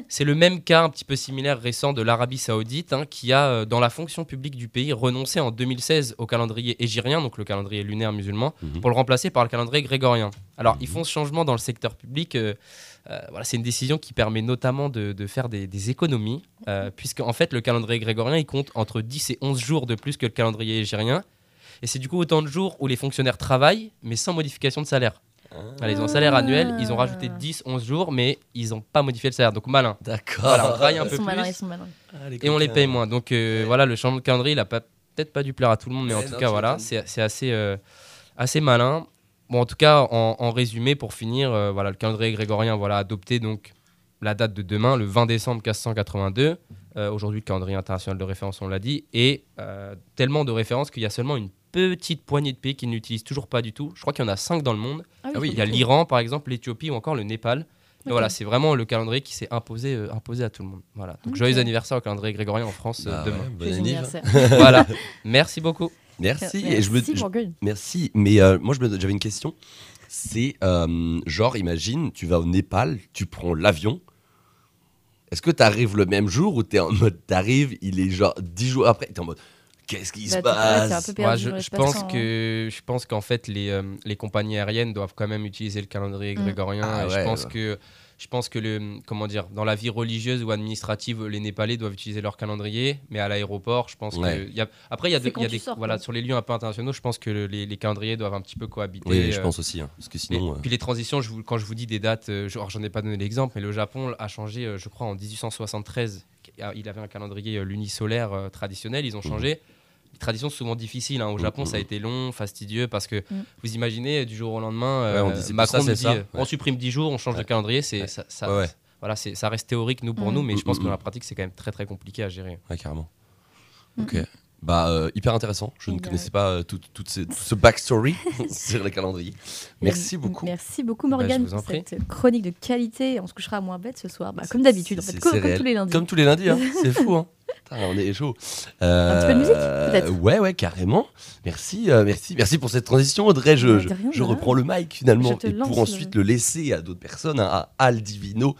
C'est le même cas un petit peu similaire récent de l'Arabie Saoudite hein, qui a, euh, dans la fonction publique du pays, renoncé en 2016 au calendrier égyrien, donc le calendrier lunaire musulman, Mhm. pour le remplacer par le calendrier grégorien. Alors, ils Mhm. font ce changement dans le secteur public. euh, euh, voilà, c'est une décision qui permet notamment de, de faire des, des économies, euh, puisque en fait, le calendrier grégorien, il compte entre 10 et 11 jours de plus que le calendrier égyrien. Et c'est du coup autant de jours où les fonctionnaires travaillent, mais sans modification de salaire. Voilà, ils ont un salaire annuel, ils ont rajouté 10, 11 jours, mais ils n'ont pas modifié le salaire. Donc malin. D'accord. Voilà, on travaille un Ils peu sont malins, plus ils sont malins. et on les paye moins. Donc euh, voilà, le changement de calendrier, il a peut-être pas dû plaire à tout le monde, mais en tout non, cas, voilà, c'est c'est assez, euh, assez malin. Bon, en tout cas, en, en résumé, pour finir, euh, voilà, le calendrier grégorien, voilà, adopté donc la date de demain, le 20 décembre 1582. Euh, Aujourd'hui, le calendrier international de référence, on l'a dit, et euh, tellement de références qu'il y a seulement une petite poignée de pays qui n'utilisent toujours pas du tout. Je crois qu'il y en a 5 dans le monde. Ah Ah oui, il y a l'Iran, par exemple, l'Éthiopie ou encore le Népal. Voilà, c'est vraiment le calendrier qui s'est imposé, euh, imposé à tout le monde. Voilà. Donc joyeux anniversaire au calendrier grégorien en France Bah demain. ouais, bon Joyeux anniv. anniversaire. voilà. Merci beaucoup. Merci. Et je me, Merci je- merci. Mais euh, moi, je me- j'avais une question. C'est euh, genre, imagine, tu vas au Népal, tu prends l'avion. Est-ce que tu arrives le même jour ou tu es en mode, t'arrives, il est genre 10 jours après, tu es en mode, qu'est-ce qui se Bah, t'es- t'es un passe? je, pense hein. que je pense qu'en fait les, euh, les compagnies aériennes doivent quand même utiliser le calendrier Mm. grégorien. Ah et ouais, je pense ouais. que Je pense que le, comment dire, dans la vie religieuse ou administrative, les Népalais doivent utiliser leur calendrier, mais à l'aéroport, je pense Ouais. que il y a, après il y a, de- y des, sors, voilà, sur les lieux un peu internationaux, je pense que le- les, les calendriers doivent un petit peu cohabiter. Oui, je euh, pense aussi. hein, parce que mais- sinon. euh, puis les transitions, je vous- quand je vous dis des dates, euh, genre, j'en ai pas donné l'exemple, mais le Japon a changé, euh, je crois, en 1873. Il avait un calendrier euh, lunisolaire euh, traditionnel, ils ont changé. Les traditions sont souvent difficiles. hein. Au Mhm, Japon, ça a mhm. été long, fastidieux, parce que Mm. vous imaginez, du jour au lendemain, Ouais, on euh, dit, Macron ça, nous c'est dit, ça. euh, on supprime 10 jours, on change Ouais. de calendrier. C'est, Ouais. ça, ça-. Voilà, c'est, ça reste théorique, nous, pour Mm. nous, mais je pense Mm, que dans mm. la pratique, c'est quand même très, très compliqué à gérer. Ouais, carrément. Ok. Bah, euh, hyper intéressant. Je ne bah- connaissais pas euh, tout, tout ce, tout ce backstory sur les calendriers. Merci beaucoup. Merci beaucoup Bah, Morgane en pour cette chronique de qualité. On se couchera à moins bête ce soir, bah, comme d'habitude en fait, comme, tous les lundis. Comme tous les lundis, hein. c'est fou. Hein. Putain, on est chaud. Un petit peu de musique, peut-être? Ouais, ouais, carrément. Merci, euh, merci, merci pour cette transition, Audrey. Je, rien, reprends le mic finalement et lance pour ensuite le laisser à d'autres personnes, hein, à Al Divino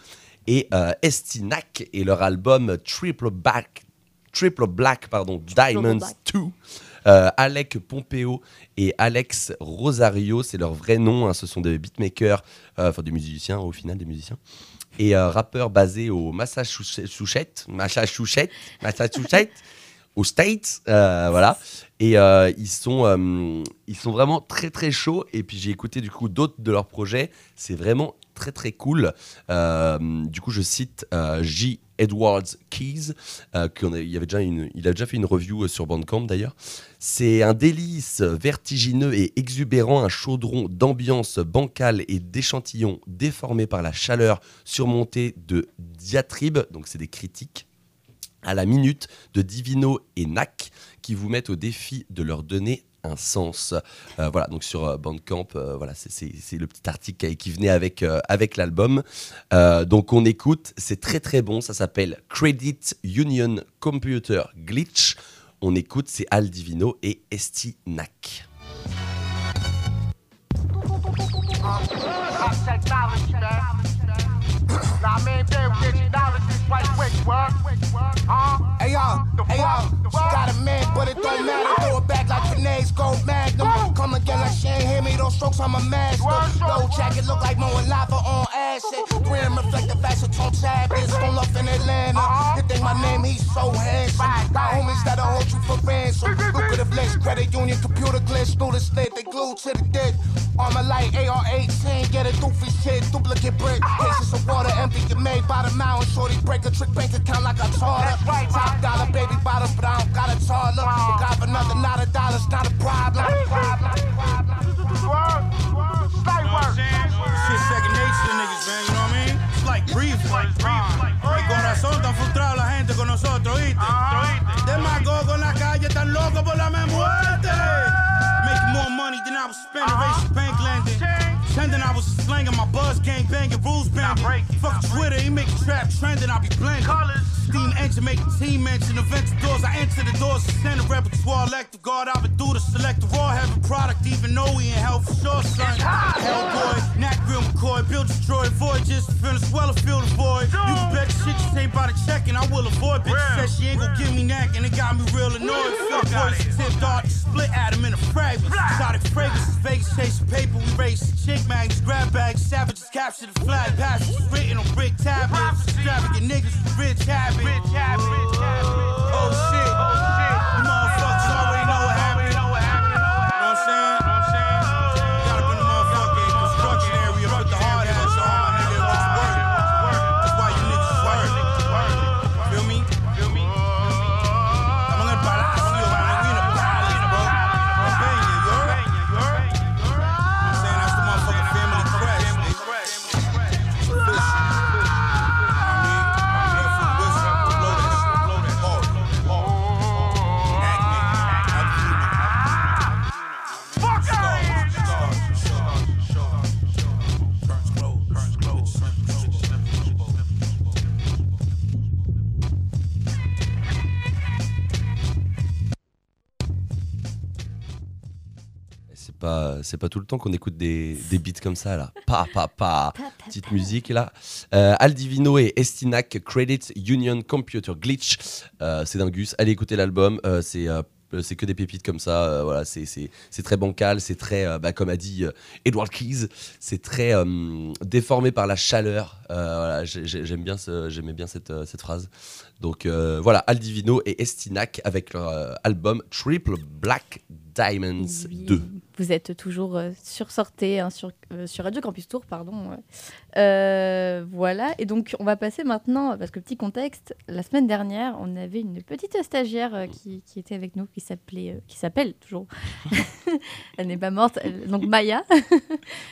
et euh, Estinac et leur album Triple Black, Triple Black, pardon, Diamonds Black. 2. Euh, Alec Pompeo et Alex Rosario, c'est leur vrai nom. hein, ce sont des beatmakers, euh, enfin des musiciens au final, des musiciens. Et euh, rappeurs basés au Massachusetts, Massachusetts, Massachusetts, aux States, euh, voilà. Et euh, ils sont, euh, ils sont vraiment très très chauds. Et puis j'ai écouté du coup d'autres de leurs projets. C'est vraiment très très cool. Du coup, je cite J. Edwards Keys, euh, il, avait déjà a déjà fait une review euh, sur Bandcamp d'ailleurs. C'est un délice vertigineux et exubérant, un chaudron d'ambiance bancale et d'échantillons déformés par la chaleur, surmonté de diatribes, donc c'est des critiques, à la minute de Divino et Nac qui vous mettent au défi de leur donner un sens. Euh, voilà, donc sur euh, Bandcamp, euh, voilà, c'est- le petit article qui- venait avec, avec l'album. Donc on écoute, c'est très très bon, ça s'appelle Credit Union Computer Glitch. On écoute, c'est Al Divino et Esti Nac. Hey yo, hey she got a man, but it don't matter. Throw it back like grenades, go magnum. Come again like she ain't hear me, those strokes, I'm a master. Low jacket look like mowing lava on acid. Grim reflective acetone tablets, stone up in Atlanta. You think my name, he's so handsome. Got homies that'll hold you for ransom. Lucrative links, credit union, computer glitch through the slit, they glued to the dick. Armor light, AR-18, get a doofy shit, duplicate brick. Cases of water empty, get made by the mountain. Shorty break a trick bank account like I taught her. Top dollar baby bottles, but I don't got a toddler. But God for nothing, not a dollar's not a problem. Shit second nature to niggas, man, you know what I mean? It's like breathing. Y con razón tan frustrada la gente con nosotros, ¿viste? Demagogo en la calle, tan loco por la me muerte. Making more money than I was spending, racial bank lending. Pretending I was slanging my buzz gang banging, rules banging. Fuck Twitter, he make trap trending, I be blending. Steam engine making team mention, events doors, I enter the doors, send a repertoire, elective guard, I've been through the select the raw a product, even though we ain't hell for sure, son. Hellboy, Knack real McCoy, build destroy, void just as well as feel the void. You can bet the shit you say by the check and I will avoid. Bitch said she ain't gon' give me neck, and it got me real annoyed. Fuck boys, tip dart, split atom in a fragment. Exotic fragrances, Vegas chasing paper, we race chick magnets, grab bags, savages capture the flag, passes written on brick tablets. Extravagant niggas with rich habits habit. Oh shit. C'est pas tout le temps qu'on écoute des, des beats comme ça là. Pa pa pa. Petite musique là. Euh, Al Divino et Estinac Credit Union Computer Glitch. Euh, c'est dingus. Allez écouter l'album. Euh, c'est C'est que des pépites comme ça. euh, voilà, c'est c'est c'est très bancal, c'est très, euh, bah, comme a dit euh, Edward Keys, c'est très déformé par la chaleur. Voilà, j'ai- j'ai- j'aime bien, ce- j'aimais bien cette, cette phrase. Donc voilà, Aldivino et Estinac avec leur album Triple Black Diamonds Oui, 2. Vous êtes toujours euh, sur Sortez, hein, sur, euh, sur Radio Campus Tour, pardon. Euh, voilà, et donc on va passer maintenant, parce que petit contexte, la semaine dernière, on avait une petite stagiaire euh, qui, qui était avec nous, qui s'appelait, qui s'appelle toujours, elle n'est pas morte, elle- donc Maya.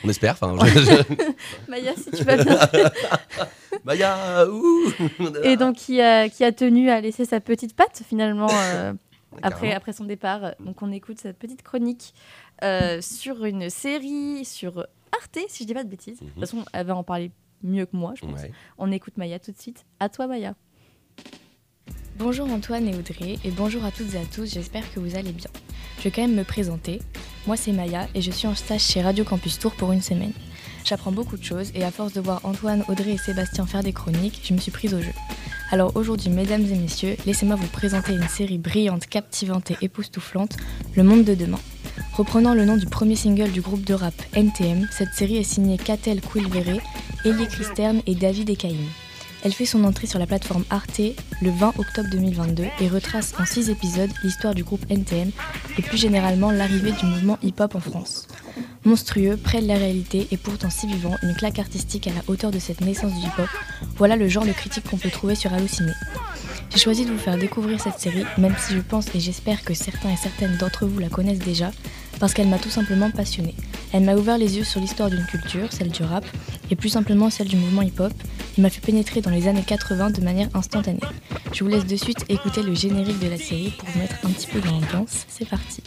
On espère. Enfin, Maya, si tu vas bien. Maya, ouh Et donc qui a, qui a tenu à laisser sa petite patte finalement après, après son départ. Donc on écoute cette petite chronique euh, sur une série sur Arte, si je dis pas de bêtises. De toute façon, elle va en parler mieux que moi, je pense. Ouais. On écoute Maya tout de suite. À toi Maya. Bonjour Antoine et Audrey et bonjour à toutes et à tous, j'espère que vous allez bien. Je vais quand même me présenter. Moi c'est Maya et je suis en stage chez Radio Campus Tour pour une semaine. J'apprends beaucoup de choses et à force de voir Antoine, Audrey et Sébastien faire des chroniques, je me suis prise au jeu. Alors aujourd'hui, mesdames et messieurs, laissez-moi vous présenter une série brillante, captivante et époustouflante, Le Monde de Demain. Reprenant le nom du premier single du groupe de rap NTM, cette série est signée Catel Quilvere, Elie Christerne et David Ekaïm. Elle fait son entrée sur la plateforme Arte le 20 octobre 2022 et retrace en 6 épisodes l'histoire du groupe NTM et plus généralement l'arrivée du mouvement hip-hop en France. Monstrueux, près de la réalité et pourtant si vivant, une claque artistique à la hauteur de cette naissance du hip-hop, voilà le genre de critique qu'on peut trouver sur Allociné. J'ai choisi de vous faire découvrir cette série, même si je pense et j'espère que certains et certaines d'entre vous la connaissent déjà, parce qu'elle m'a tout simplement passionnée. Elle m'a ouvert les yeux sur l'histoire d'une culture, celle du rap, et plus simplement celle du mouvement hip-hop, et m'a fait pénétrer dans les années 80 de manière instantanée. Je vous laisse de suite écouter le générique de la série pour vous mettre un petit peu dans l'ambiance. C'est parti.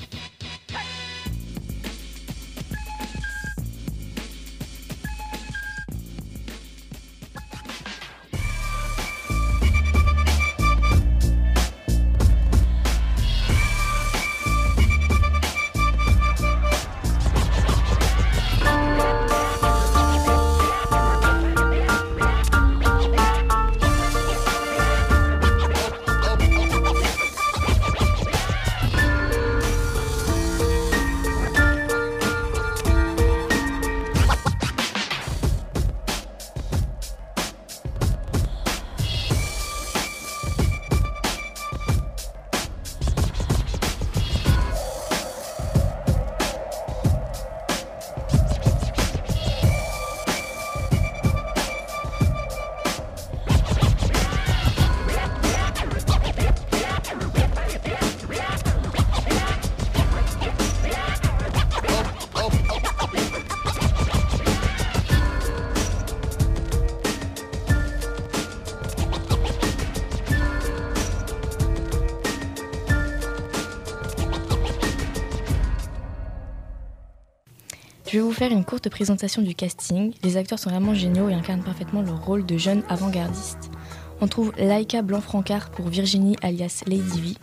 Je vais vous faire une courte présentation du casting. Les acteurs sont vraiment géniaux et incarnent parfaitement leur rôle de jeunes avant-gardistes. On trouve Laïka Blanc-Francard pour Virginie alias Lady V.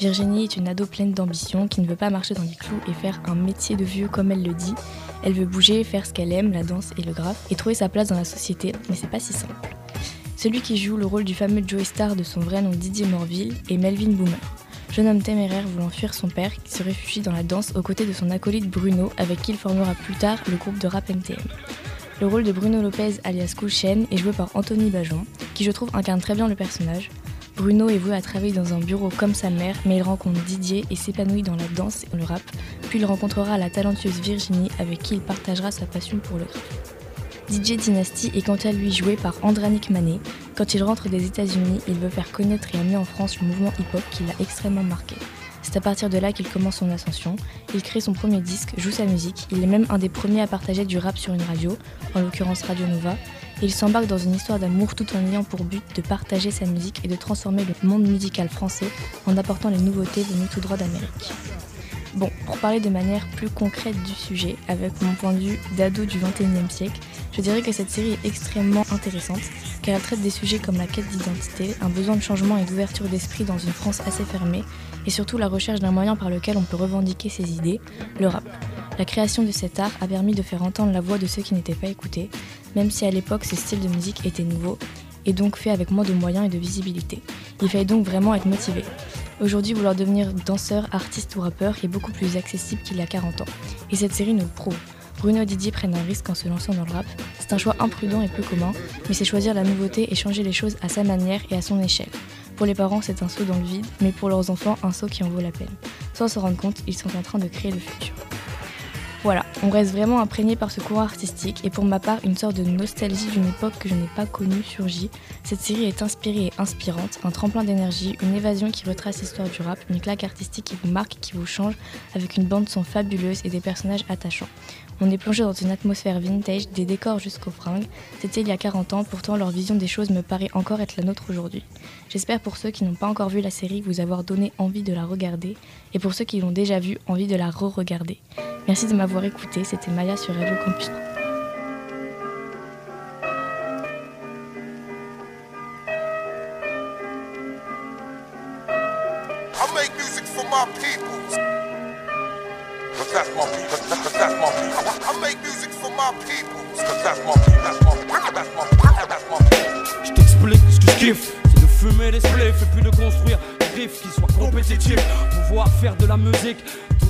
Virginie est une ado pleine d'ambition qui ne veut pas marcher dans les clous et faire un métier de vieux comme elle le dit. Elle veut bouger, faire ce qu'elle aime, la danse et le graphe, et trouver sa place dans la société, mais c'est pas si simple. Celui qui joue le rôle du fameux Joey Star de son vrai nom Didier Morville est Melvin Boomer. Jeune homme téméraire voulant fuir son père qui se réfugie dans la danse aux côtés de son acolyte Bruno avec qui il formera plus tard le groupe de rap NTM. Le rôle de Bruno Lopez alias Cool Shen est joué par Anthony Bajon, qui je trouve incarne très bien le personnage. Bruno est voué à travailler dans un bureau comme sa mère, mais il rencontre Didier et s'épanouit dans la danse et le rap, puis il rencontrera la talentueuse Virginie avec qui il partagera sa passion pour le rap. DJ Dynasty est quant à lui joué par Andranik Mané. Quand il rentre des États-Unis, il veut faire connaître et amener en France le mouvement hip-hop qui l'a extrêmement marqué. C'est à partir de là qu'il commence son ascension. Il crée son premier disque, joue sa musique. Il est même un des premiers à partager du rap sur une radio, en l'occurrence Radio Nova. Il s'embarque dans une histoire d'amour tout en ayant pour but de partager sa musique et de transformer le monde musical français en apportant les nouveautés venues tout droit d'Amérique. Bon, pour parler de manière plus concrète du sujet, avec mon point de vue d'ado du 21e siècle, je dirais que cette série est extrêmement intéressante, car elle traite des sujets comme la quête d'identité, un besoin de changement et d'ouverture d'esprit dans une France assez fermée, et surtout la recherche d'un moyen par lequel on peut revendiquer ses idées, le rap. La création de cet art a permis de faire entendre la voix de ceux qui n'étaient pas écoutés, même si à l'époque ce style de musique était nouveau, et donc fait avec moins de moyens et de visibilité. Il fallait donc vraiment être motivé. Aujourd'hui, vouloir devenir danseur, artiste ou rappeur est beaucoup plus accessible qu'il y a 40 ans. Et cette série nous le prouve. Bruno Didier prennent un risque en se lançant dans le rap. C'est un choix imprudent et peu commun, mais c'est choisir la nouveauté et changer les choses à sa manière et à son échelle. Pour les parents, c'est un saut dans le vide, mais pour leurs enfants, un saut qui en vaut la peine. Sans se rendre compte, ils sont en train de créer le futur. Voilà, on reste vraiment imprégné par ce courant artistique et pour ma part, une sorte de nostalgie d'une époque que je n'ai pas connue surgit. Cette série est inspirée et inspirante, un tremplin d'énergie, une évasion qui retrace l'histoire du rap, une claque artistique qui vous marque, qui vous change, avec une bande son fabuleuse et des personnages attachants. On est plongé dans une atmosphère vintage, des décors jusqu'aux fringues. C'était il y a 40 ans, pourtant leur vision des choses me paraît encore être la nôtre aujourd'hui. J'espère pour ceux qui n'ont pas encore vu la série vous avoir donné envie de la regarder, et pour ceux qui l'ont déjà vue, envie de la re-regarder. Merci de m'avoir écouté, c'était Maya sur Radio Campus. Je t'explique ce que je kiffe, c'est de fumer des spliffs et puis de construire des riffs qui soient compétitifs. Pouvoir faire de la musique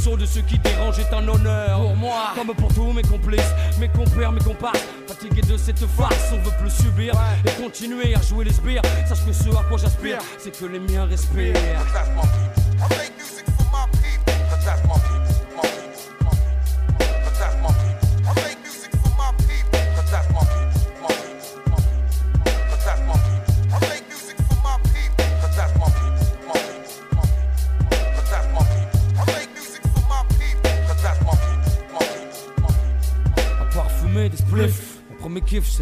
saut de ceux qui dérangent est un honneur. Pour moi, comme pour tous mes complices, mes compères, mes comparses. Fatigué de cette farce, on veut plus subir et continuer à jouer les sbires. Sache que ce à quoi j'aspire, c'est que les miens respirent.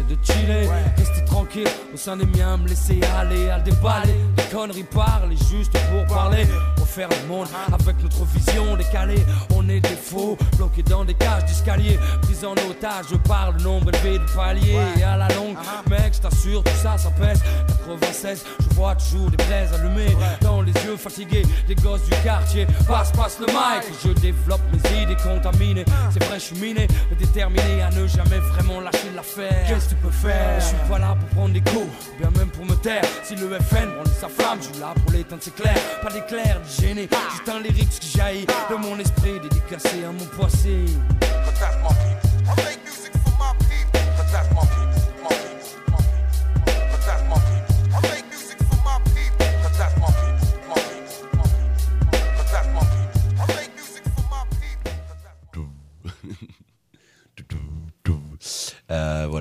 De chiller, rester tranquille au sein des miens, me laisser aller à déballer. Des conneries parler juste pour parler, refaire le monde avec notre vision décalée. On est des faux, bloqués dans des cages d'escalier, pris en otage par le nombre élevé de paliers. Et à la longue, mec, je t'assure, tout ça, ça pèse. 96, je toujours des braises allumées dans les yeux fatigués des gosses du quartier. Passe, passe le mic, je développe mes idées contaminées. C'est vrai, je suis miné, mais déterminé à ne jamais vraiment lâcher l'affaire. Qu'est-ce que tu peux faire? Je suis pas là pour prendre des coups, ou bien même pour me taire. Si le FN brandit sa flamme, je suis là pour l'éteindre, c'est clair. Pas d'éclair, de gêner, juste un lyrics qui jaillit de mon esprit dédicacé à mon poissé.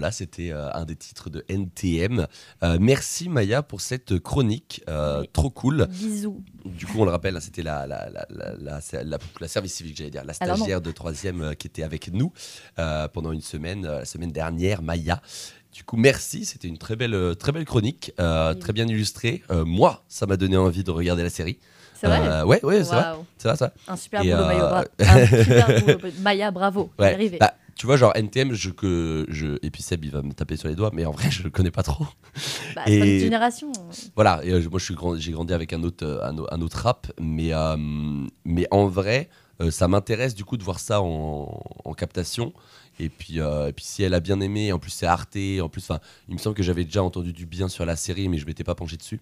Voilà, c'était euh, un des titres de NTM. Euh, merci Maya pour cette chronique, euh, trop cool. Bisous. Du coup, on le rappelle, c'était la, la, la, la, la- service civique, j'allais dire, la non. stagiaire de troisième qui était avec nous pendant une semaine, la semaine dernière, Maya. Du coup, merci, c'était une très belle, très belle chronique, très bien illustrée. Moi, ça m'a donné envie de regarder la série. C'est vrai Euh, Ouais, ouais, c'est vrai. C'est. Un super Et, boulot, euh. Maya, bravo. Ouais. Arrivé. Bah, tu vois, genre NTM, je, que, je, et puis Seb, il va me taper sur les doigts, mais en vrai, je le connais pas trop. Bah, pas et- une génération. Voilà, et, euh, moi je suis grand- j'ai grandi avec un autre, euh, un, au- un autre rap, mais, euh, mais en vrai, euh, ça m'intéresse du coup de voir ça en, en captation. Et puis, euh, et puis si elle a bien aimé, en plus c'est Arte, en plus, enfin, il me semble que j'avais déjà entendu du bien sur la série, mais je m'étais pas penché dessus.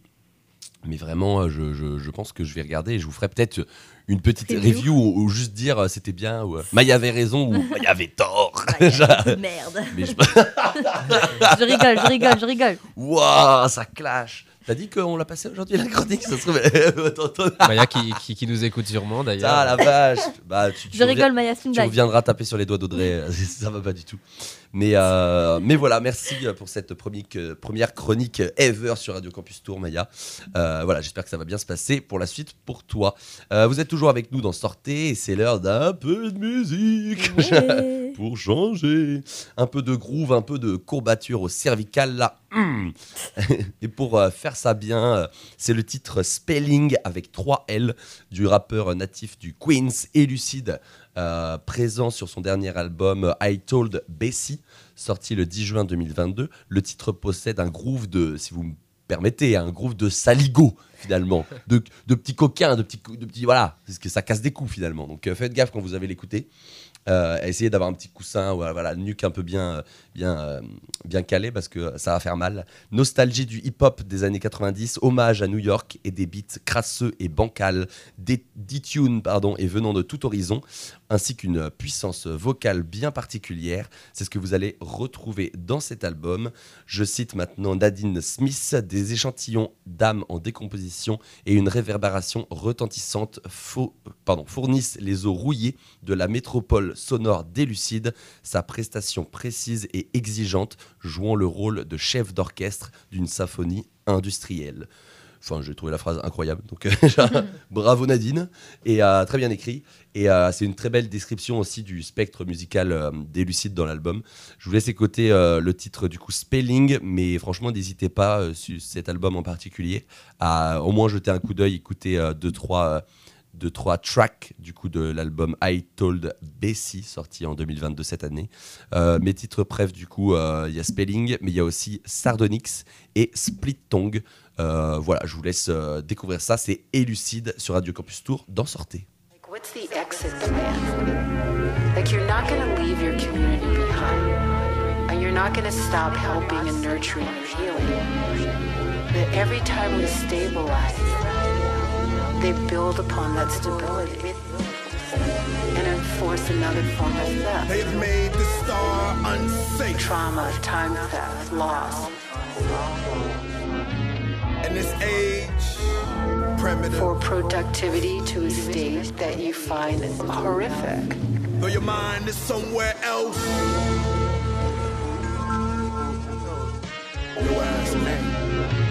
Mais vraiment, euh, je, je- je pense que je vais regarder et je vous ferai peut-être une petite Review. review, ou, ou juste dire euh, c'était bien, ou euh, Maya avait raison, ou Maya avait tort. Maya, merde. Mais je- Je rigole, je rigole, je rigole. Waouh, ça clash. T'as dit qu'on l'a passé aujourd'hui la chronique Ça se trouve. Maya qui, qui, qui nous écoute sûrement d'ailleurs. Ah la vache Bah, tu, tu Je rigole, Maya Tu reviendras taper sur les doigts d'Audrey, ça va pas du tout. Mais, euh, mais voilà, merci pour cette première, première chronique ever sur Radio Campus Tour, Maya. Euh, voilà, j'espère que ça va bien se passer pour la suite pour toi. Euh, vous êtes toujours avec nous dans Sortez et c'est l'heure d'un peu de musique. Ouais. pour changer. Un peu de groove, un peu de courbature au cervical là. Hum. Et pour euh, faire ça bien, euh, c'est le titre Spelling avec 3 L du rappeur natif du Queens, Elucide, euh, présent sur son dernier album I Told Bessie, sorti le 10 juin 2022. Le titre possède un groove de, si vous me permettez, un groove de saligo finalement, de, de petits coquins, de petits, de petits voilà, parce que ça casse des coups finalement. Donc faites gaffe quand vous avez l'écouté. Euh, essayez d'avoir un petit coussin ou euh, voilà, nuque un peu bien, euh, bien, euh, bien calé parce que ça va faire mal. Nostalgie du hip-hop des années 90, hommage à New York et des beats crasseux et bancals, des D-tune pardon, et venant de tout horizon, ainsi qu'une puissance vocale bien particulière. C'est ce que vous allez retrouver dans cet album. Je cite maintenant Nadine Smith, des échantillons d'âme en décomposition et une réverbération retentissante fournissent les eaux rouillées de la métropole sonore d'élucide, sa prestation précise et exigeante, jouant le rôle de chef d'orchestre d'une symphonie industrielle. Enfin, j'ai trouvé la phrase incroyable. Donc, euh, bravo Nadine. Et euh, très bien écrit. Et euh, c'est une très belle description aussi du spectre musical euh, d'Elucide dans l'album. Je vous laisse écouter le titre du coup Spelling, mais franchement, n'hésitez pas sur cet album en particulier à au moins jeter un coup d'œil, écouter deux, trois. Euh, deux, trois tracks du coup de l'album I Told Bessie sorti en 2022 cette année. Euh, mes titres préf du coup, euh, il y a Spelling, mais il y a aussi Sardonyx et Split Tongue. Euh, voilà, je vous laisse euh, découvrir ça. C'est Élucide sur Radio Campus Tour. D'en sortez. What's the exit plan? Like, you're not to leave your community behind. And you're not to stop helping and nurturing and healing. But every time we stabilize, they build upon that stability and enforce another form of theft. They've made the star unsafe. Trauma of time theft, loss. In this age, primitive. For productivity to a state that you find horrific. Though your mind is somewhere else. Your ass man.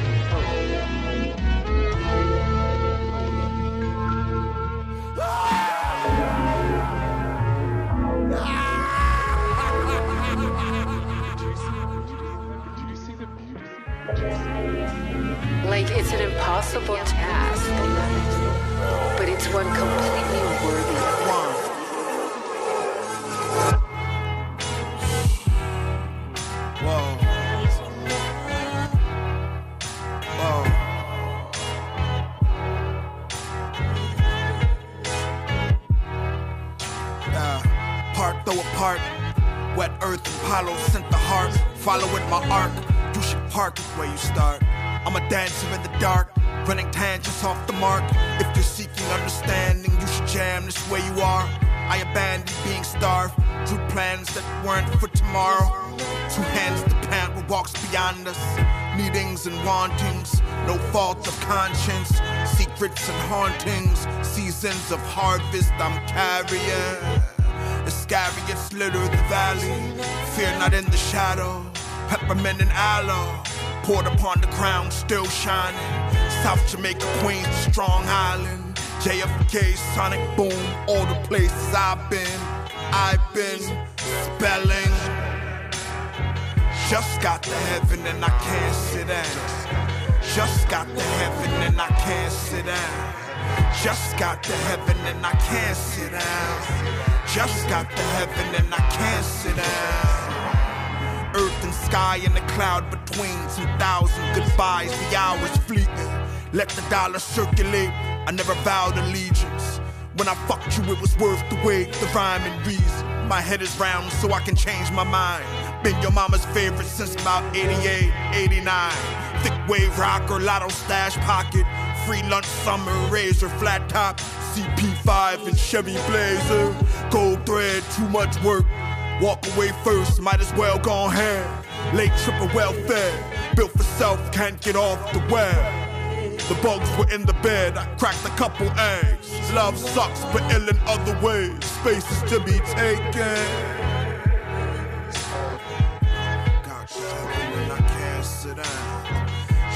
Like it's an impossible task, but it's one completely worthy Wet earth Apollo sent the heart. Follow with my arc. You should park it where you start. I'm a dancer in the dark, running tangents off the mark. If you're seeking understanding, you should jam this where you are. I abandoned being starved through plans that weren't for tomorrow. Two hands to plant what walks beyond us. Needings and wantings, no fault of conscience. Secrets and hauntings, seasons of harvest I'm carrying. Iscariots litter the valley. Fear not in the shadow. Peppermint and aloe. Poured upon the crown, still shining. South Jamaica, Queens, Strong Island. JFK, Sonic Boom, all the places I've been. I've been spelling. Just got to heaven and I can't sit down. Just got to heaven and I can't sit down. Just got to heaven and I can't sit down. Just got to heaven and I can't sit down. Earth and sky and the cloud between. Two thousand goodbyes, the hours fleeting. Let the dollar circulate. I never vowed allegiance. When I fucked you, it was worth the wait, the rhyme and reason. My head is round, so I can change my mind. Been your mama's favorite since about 88, 89. Thick wave rocker, lotto stash pocket. Free lunch, summer, razor, flat top. CP5 and Chevy Blazer. Gold thread, too much work. Walk away first, might as well go hand. Late tripper, well fed. Built for self, can't get off the web. The bugs were in the bed, I cracked a couple eggs. Love sucks, but ill in other ways. Spaces to be taken.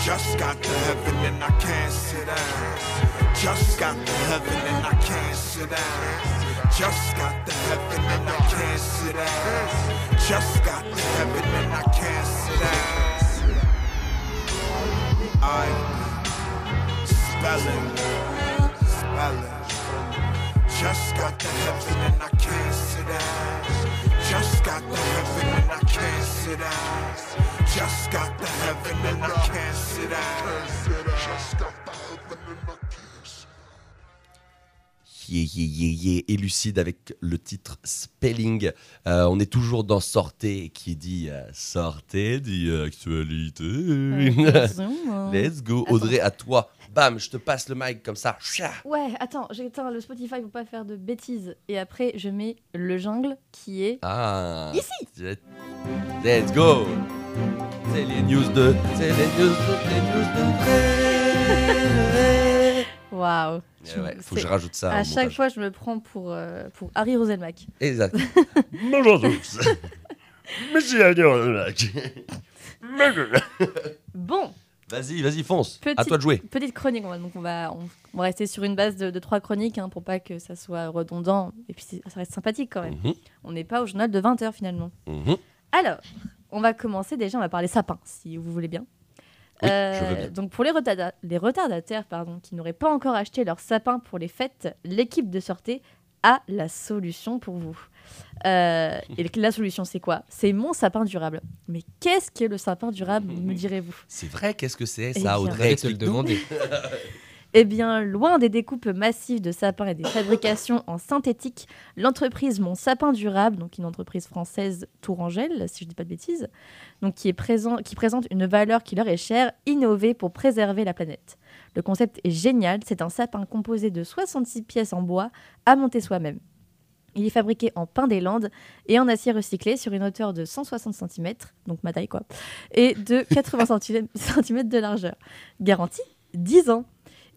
Just got to heaven and I can't sit down. Just got to heaven and I can't sit down. Just got to heaven and I can't sit down. Just got to heaven and I can't sit down. I spelling, spelling. Just got to heaven and I can't sit down. Just got to heaven and I can't sit down. Just got to heaven and I can't sit down. Just got to heaven and I can't Yeah, yeah, yeah, yeah. Et Lucide avec le titre Spelling. Euh, on est toujours dans Sortez qui dit euh, Sortez dit actualité. attention, Let's go. Attends. Audrey, à toi. Bam, je te passe le mic comme ça. Ouais, attends, j'éteins le Spotify pour pas faire de bêtises. Et après, je mets le jungle qui est Ah. Ici. Let's go. C'est les news de. C'est les news de. Les news de. Waouh. Eh ouais, faut que je rajoute ça À chaque montage. fois, je me prends pour, euh, pour Harry Roselmack. Exact. Bonjour à tous. Monsieur Adiorak. Bon, Vas-y, vas-y, fonce. petite, À toi de jouer. Petite chronique, on va, donc on va, on, on va rester sur une base de, de trois chroniques hein, pour pas que ça soit redondant. Et puis ça reste sympathique quand même. Mhm. On n'est pas au journal de 20h finalement. Mhm. Alors, on va commencer déjà, on va parler sapin, si vous voulez bien. Oui, je veux bien. Donc pour les, retarda- les retardataires pardon, qui n'auraient pas encore acheté leur sapin pour les fêtes, l'équipe de sortie a la solution pour vous. Euh, et la solution c'est quoi? C'est mon sapin durable. Mais qu'est-ce qu'est le sapin durable, me direz-vous? C'est vrai, qu'est-ce que c'est? Eh ça, bien- Audrey te le demander. Eh bien, loin des découpes massives de sapins et des fabrications en synthétique, l'entreprise Mon Sapin Durable, donc une entreprise française tourangelle, si je ne dis pas de bêtises, donc qui, est présent, qui présente une valeur qui leur est chère, innover pour préserver la planète. Le concept est génial, c'est un sapin composé de 66 pièces en bois à monter soi-même. Il est fabriqué en pin des Landes et en acier recyclé sur une hauteur de 160 cm, donc ma taille quoi, et de 80 cm de largeur. Garantie 10 ans.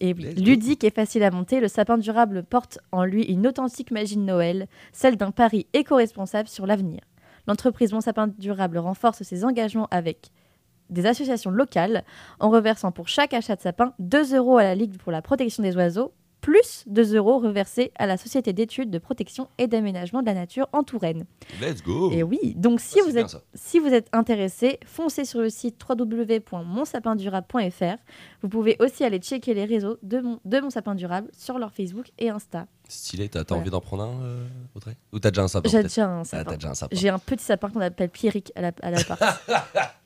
Et oui, ludique et facile à monter, le sapin durable porte en lui une authentique magie de Noël, celle d'un pari éco-responsable sur l'avenir. L'entreprise Mon Sapin Durable renforce ses engagements avec des associations locales en reversant pour chaque achat de sapin 2 euros à la Ligue pour la protection des oiseaux, plus 2 euros reversés à la Société d'études de protection et d'aménagement de la nature en Touraine. Let's go. Et oui, donc si. Ah, vous êtes, si vous êtes intéressé, foncez sur le site www.monsapindurable.fr. Vous pouvez aussi aller checker les réseaux de mon, de mon sapin durable sur leur Facebook et Insta. Stylé, t'as Voilà. envie d'en prendre un, euh, Audrey? Ou t'as déjà un sapin J'ai peut-être? déjà un Ah, sapin. déjà un sapin. J'ai un petit sapin qu'on appelle Pierrick à la- à l'appart.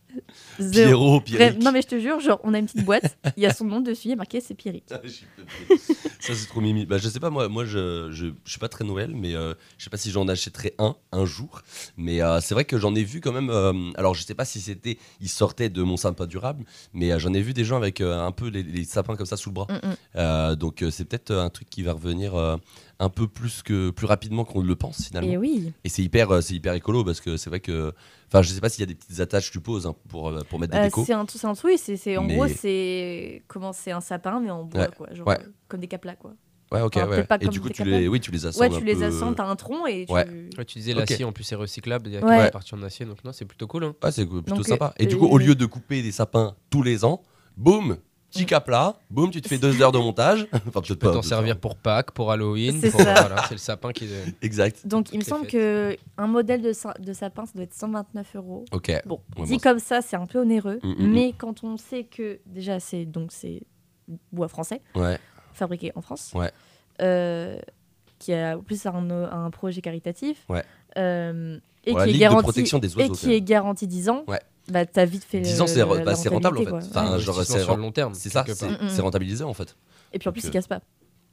Zéro. Pierrot, Pierrick. Non mais je te jure, genre on a une petite boîte, il y a son nom dessus, il a marqué c'est Pierrick. Ça c'est trop mimi. Bah, je sais pas moi, moi je, je, je suis pas très Noël, mais euh, je sais pas si j'en achèterai un un jour. Mais euh, c'est vrai que j'en ai vu quand même. euh, alors je sais pas si c'était, ils sortaient de mon sapin durable, mais euh, j'en ai vu des gens avec euh, un peu les, les sapins comme ça sous le bras. Mm, mm. Euh, donc euh, c'est peut-être un truc qui va revenir euh, un peu plus que plus rapidement qu'on le pense finalement. Et oui. Et c'est hyper, euh, c'est hyper écolo parce que c'est vrai que, enfin je sais pas s'il y a des petites attaches, tu poses hein, pour euh, pour mettre des Euh, décos. c'est un, c'est un truc, c'est, c'est- en Mais- gros c'est comment c'est un sapin mais en bois Ouais, quoi, genre ouais. euh, comme des caplas quoi. Ouais, ok, Enfin, ouais. Et du coup, tu les- oui, tu les assembles Ouais, un tu les peu- assembles, t'as un tronc et tu. Ouais. Ouais, tu disais l'acier, en plus c'est recyclable, il y a Ouais. une partie en acier, donc non, c'est plutôt cool. Hein. Ouais, c'est plutôt Donc, sympa. euh, Et du coup, au lieu de couper des sapins tous les ans, boum, petit cap là, boum, tu te fais deux heures de montage. Enfin, Tu peux t'en servir pour Pâques, pour Halloween, C'est voilà, c'est le sapin qui est... Exact. Donc il me semble que un modèle de, sa- de sapin ça doit être 129 euros. Ok. Bon, Ouais, dit bon, comme ça c'est un peu onéreux, Mm, mm, mais quand on sait que déjà c'est donc c'est bois français, Ouais. fabriqué en France. Ouais. euh, qui a en plus un, un projet caritatif. Ouais. euh, et qui est garanti, protection des et qui est garanti 10 ans. Ouais. Bah, t'as vite fait 10 le- ans, c'est la bah, c'est rentable en fait. Enfin, Ouais. genre, c'est sur le long terme, C'est ça, quelque c'est part. Mm, mm. c'est rentabilisé en fait. Et puis en plus, Donc, il casse pas.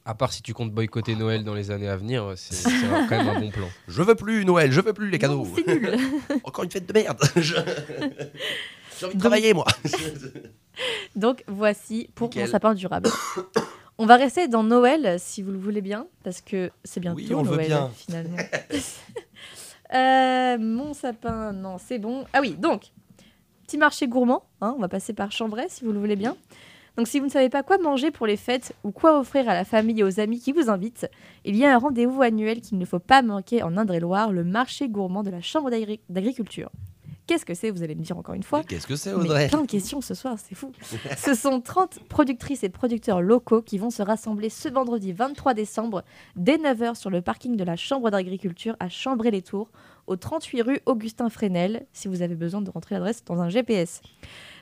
À part si tu comptes boycotter Noël dans les années à venir, c'est c'est quand même un bon plan. Je veux plus Noël, je veux plus les cadeaux. C'est nul. Encore une fête de merde. Je- J'ai envie de travailler moi. Donc voici pour Nickel. mon sapin durable. On va rester dans Noël si vous le voulez bien, parce que c'est bientôt Oui, on veut Noël bien. finalement. Euh, mon sapin, non, c'est bon. Ah oui, donc, marché gourmand, hein, on va passer par Chambray si vous le voulez bien. Donc si vous ne savez pas quoi manger pour les fêtes ou quoi offrir à la famille et aux amis qui vous invitent, il y a un rendez-vous annuel qu'il ne faut pas manquer en Indre-et-Loire, le marché gourmand de la Chambre d'agri- d'agriculture. Qu'est-ce que c'est Vous allez me dire encore une fois. Mais qu'est-ce que c'est, Mais Audrey Plein de questions ce soir, c'est fou. ce sont 30 productrices et producteurs locaux qui vont se rassembler ce vendredi 23 décembre dès 9h sur le parking de la Chambre d'agriculture à Chambray-les-Tours, au 38 rue Augustin Fresnel, si vous avez besoin de rentrer l'adresse dans un GPS.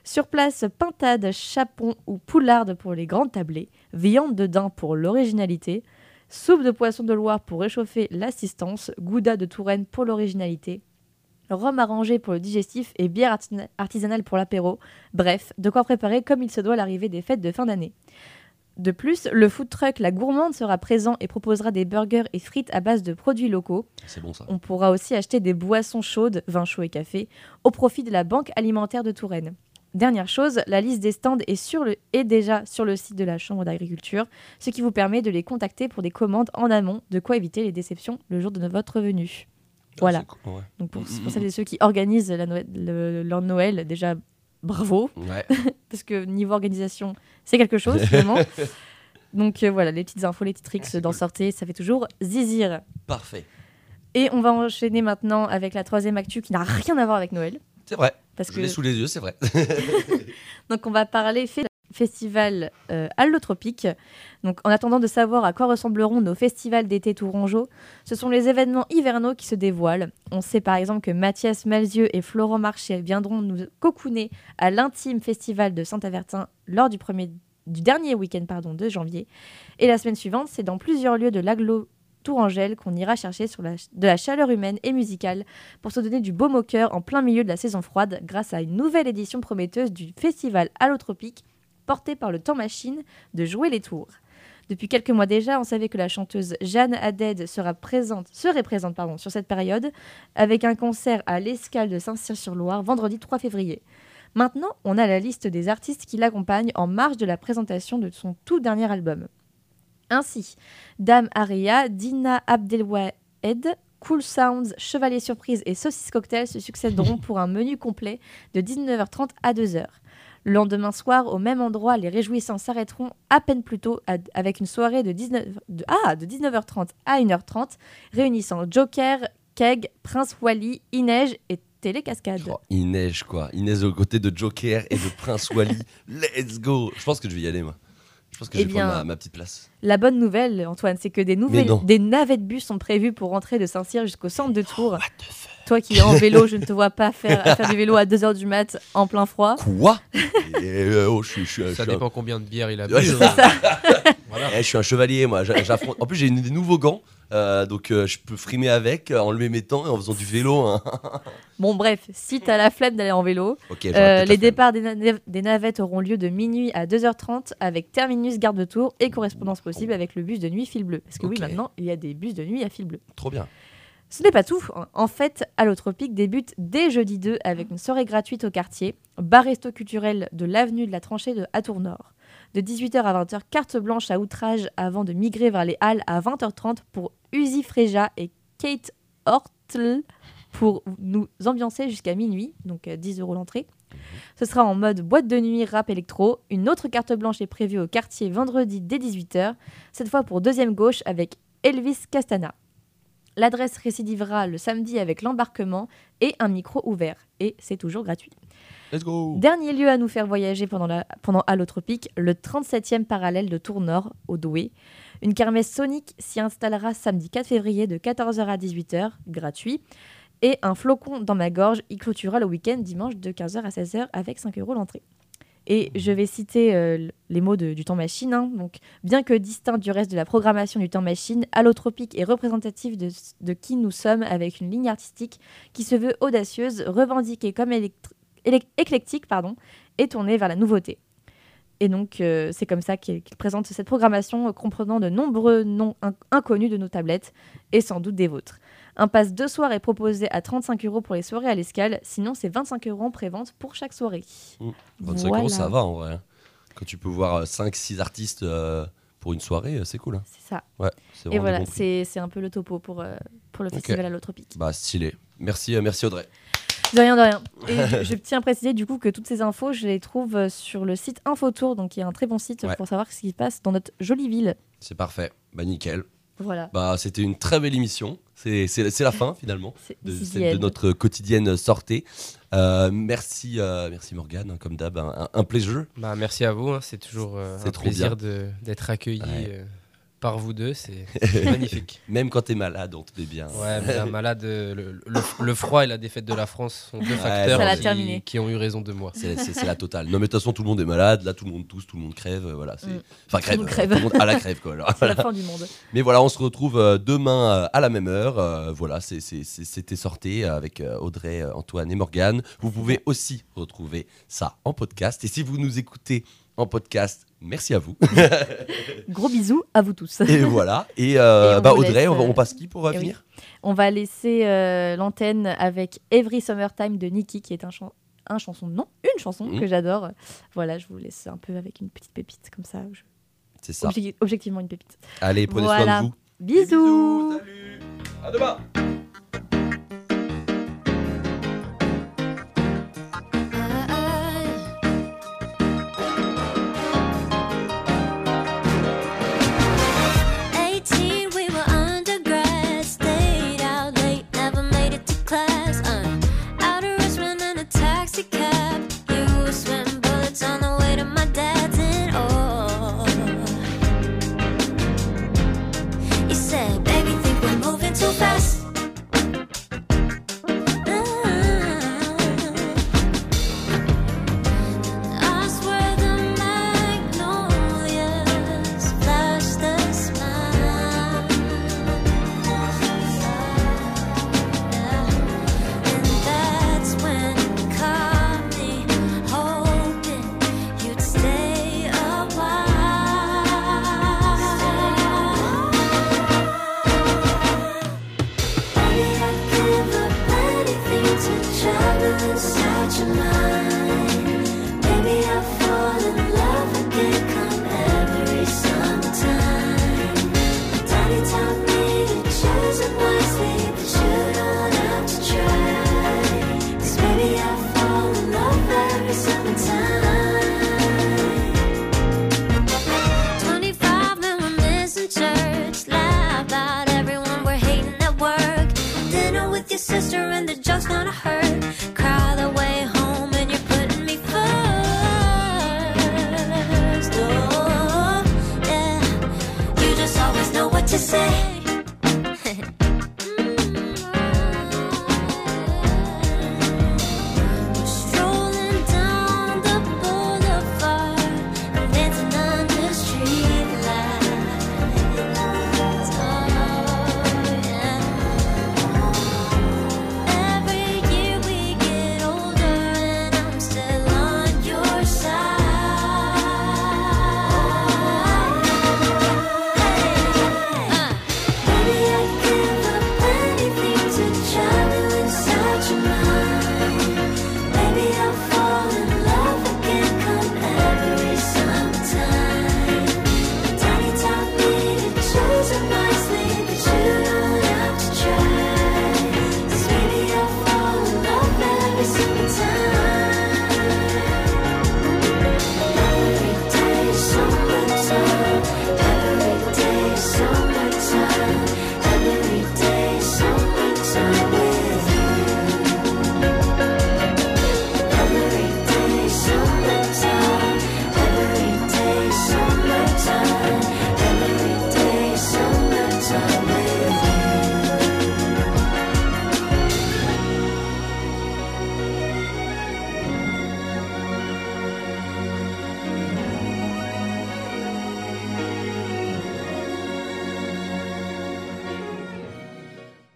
Sur place, pintade, chapon ou poularde pour les grandes tablées, viande de daim pour l'originalité, soupe de poisson de Loire pour réchauffer l'assistance, gouda de Touraine pour l'originalité, rhum arrangé pour le digestif et bière artisana- artisanale pour l'apéro. Bref, de quoi préparer comme il se doit l'arrivée des fêtes de fin d'année. De plus, le food truck La Gourmande sera présent et proposera des burgers et frites à base de produits locaux. C'est bon ça. On pourra aussi acheter des boissons chaudes, vin chaud et café, au profit de la Banque alimentaire de Touraine. Dernière chose, la liste des stands est, sur le, est déjà sur le site de la Chambre d'agriculture, ce qui vous permet de les contacter pour des commandes en amont, de quoi éviter les déceptions le jour de votre venue. Voilà. Ouais. Donc pour, pour celles et ceux qui organisent la Noël- le- Noël, déjà bravo. Ouais. Parce que niveau organisation, c'est quelque chose finalement. Donc euh, voilà, les petites infos, les petits tricks d'en sortir, ça fait toujours zizir. Parfait. Et on va enchaîner maintenant avec la troisième actu qui n'a rien à voir avec Noël. C'est vrai. Parce Je que- l'ai sous les yeux, c'est vrai. Donc on va parler fe- festival euh, allotropique. Donc en attendant de savoir à quoi ressembleront nos festivals d'été tourangeaux, ce sont les événements hivernaux qui se dévoilent. On sait par exemple que Mathias Malzieux et Florent Marchais viendront nous cocooner à l'intime festival de Saint-Avertin lors du, premier, du dernier week-end de janvier. Et la semaine suivante, c'est dans plusieurs lieux de l'aglo Tourangelle qu'on ira chercher de la chaleur humaine et musicale pour se donner du baume au cœur en plein milieu de la saison froide grâce à une nouvelle édition prometteuse du festival allotropique porté par le temps machine de Jouer les Tours. Depuis quelques mois déjà, on savait que la chanteuse Jeanne Haddad sera présente, serait présente pardon, sur cette période avec un concert à l'Escale de Saint-Cyr-sur-Loire vendredi 3 février. Maintenant, on a la liste des artistes qui l'accompagnent en marge de la présentation de son tout dernier album. Ainsi, Dame Aria, Dina Abdelwahed, Cool Sounds, Chevalier Surprise et Saucisse Cocktail se succéderont pour un menu complet de 19h30 à 2h. Le lendemain soir, au même endroit, les réjouissants s'arrêteront à peine plus tôt à- avec une soirée de, 19, de- ah, de 19h30 à 1h30 réunissant Joker, Keg, Prince Wally, Inej et Télécascade. Il neige quoi. Neige aux côtés de Joker et de Prince Wally. Let's go. Je pense que je vais y aller moi. Je pense que Eh je vais prendre ma, ma petite place. La bonne nouvelle, Antoine, c'est que des, nouvelles, des navettes bus sont prévues pour rentrer de Saint-Cyr jusqu'au centre de Tours. Toi qui es en vélo, je ne te vois pas faire, faire du vélo à 2h du mat en plein froid. Quoi? Et, euh, oh, je suis- je suis- je Ça dépend combien de bières il a bu. Ouais, je- C'est ça. Eh, je suis un chevalier, moi. j'a- j'affronte- En plus, j'ai une- des nouveaux gants, euh, donc euh, je peux frimer avec, euh, en le mettant et en faisant du vélo. hein. Bon, bref, si t'as la flemme d'aller en vélo, euh, les départs des, na- des navettes auront lieu de minuit à 2h30 avec terminus garde de tour et correspondance possible avec le bus de nuit fil bleu. Parce que oui, maintenant, il y a des bus de nuit à fil bleu. Trop bien. Ce n'est pas tout. En fait, Allotropique débute dès jeudi 2 avec une soirée gratuite au quartier, bar resto culturel de l'avenue de la Tranchée de à Tours-Nord. De 18h à 20h, carte blanche à outrage avant de migrer vers les halles à 20h30 pour Uzi Freja et Kate Hortl pour nous ambiancer jusqu'à minuit, donc euh, 10 euros l'entrée. Ce sera en mode boîte de nuit rap électro. Une autre carte blanche est prévue au quartier vendredi dès 18h, cette fois pour deuxième gauche avec Elvis Castana. L'adresse récidivera le samedi avec l'embarquement et un micro ouvert. Et c'est toujours gratuit. Let's go. Dernier lieu à nous faire voyager pendant, la, pendant Allotropique, le 37e parallèle de Tour Nord, au Douai. Une kermesse sonique s'y installera samedi 4 février de 14h à 18h, gratuit. Et un flocon dans ma gorge y clôturera le week-end dimanche de 15h à 16h avec 5 euros l'entrée. Et je vais citer euh, les mots du temps machine. hein. Donc, bien que distinct du reste de la programmation du temps machine, Allotropique est représentatif de, qui nous sommes avec une ligne artistique qui se veut audacieuse, revendiquée comme éclectique pardon, et tournée vers la nouveauté. Et donc, euh, c'est comme ça qu'il présente cette programmation comprenant de nombreux noms in- inconnus de nos tablettes et sans doute des vôtres. Un pass deux soirs est proposé à 35 euros pour les soirées à l'escale, sinon c'est 25 euros en prévente pour chaque soirée. Mmh. 25 Voilà. euros, ça va en vrai. hein. Quand tu peux voir 5-6 artistes euh, pour une soirée, euh, c'est cool. hein. C'est ça. Ouais, c'est Et voilà, c'est c'est un peu le topo pour, euh, pour le festival Allotropique. Bah, stylé. Merci, euh, merci Audrey. De rien, de rien. Et je, je tiens à préciser du coup que toutes ces infos, je les trouve euh, sur le site Infotour, donc qui est un très bon site Ouais. pour savoir ce qui se passe dans notre jolie ville. C'est parfait. Bah, nickel. Voilà. Bah, c'était une très belle émission. C'est c'est- c'est la fin finalement de, notre quotidienne sortée. Euh, merci, euh, merci Morgane, hein, comme d'hab, un, un plaisir. Bah, merci à vous, hein, c'est toujours euh, C'est un trop plaisir de- d'être accueilli Ouais. Par vous deux, c'est magnifique. Même quand t'es malade, on te met bien. Ouais, mais malade, euh, le, le- le froid et la défaite de la France sont deux Ouais, facteurs qui, ont eu raison de moi. C'est la totale. Non, mais de toute façon, tout le monde est malade. Là, tout le monde tousse, tout le monde crève. euh, Voilà, c'est... Mm. Enfin, Tout crève. le monde euh, crève. Tout le monde à la crève, quoi. C'est la fin du monde. Mais voilà, on se retrouve demain à la même heure. Voilà, c'est- c'est- c'est- c'était sorti avec Audrey, Antoine et Morgane. Vous pouvez aussi retrouver ça en podcast. Et si vous nous écoutez en podcast, merci à vous. Gros bisous à vous tous. et voilà. Et, euh, Et on bah, Audrey, laisse, on, va- euh, on passe qui pour euh, eh oui. finir? On va laisser euh, l'antenne avec Every Summertime de Nicki, qui est un, chan- un chanson, non, une chanson Mhm. que j'adore. Voilà, je vous laisse un peu avec une petite pépite comme ça. je- C'est ça. Objecti- objectivement une pépite. Allez, prenez Voilà. soin de vous. Bisous. À demain.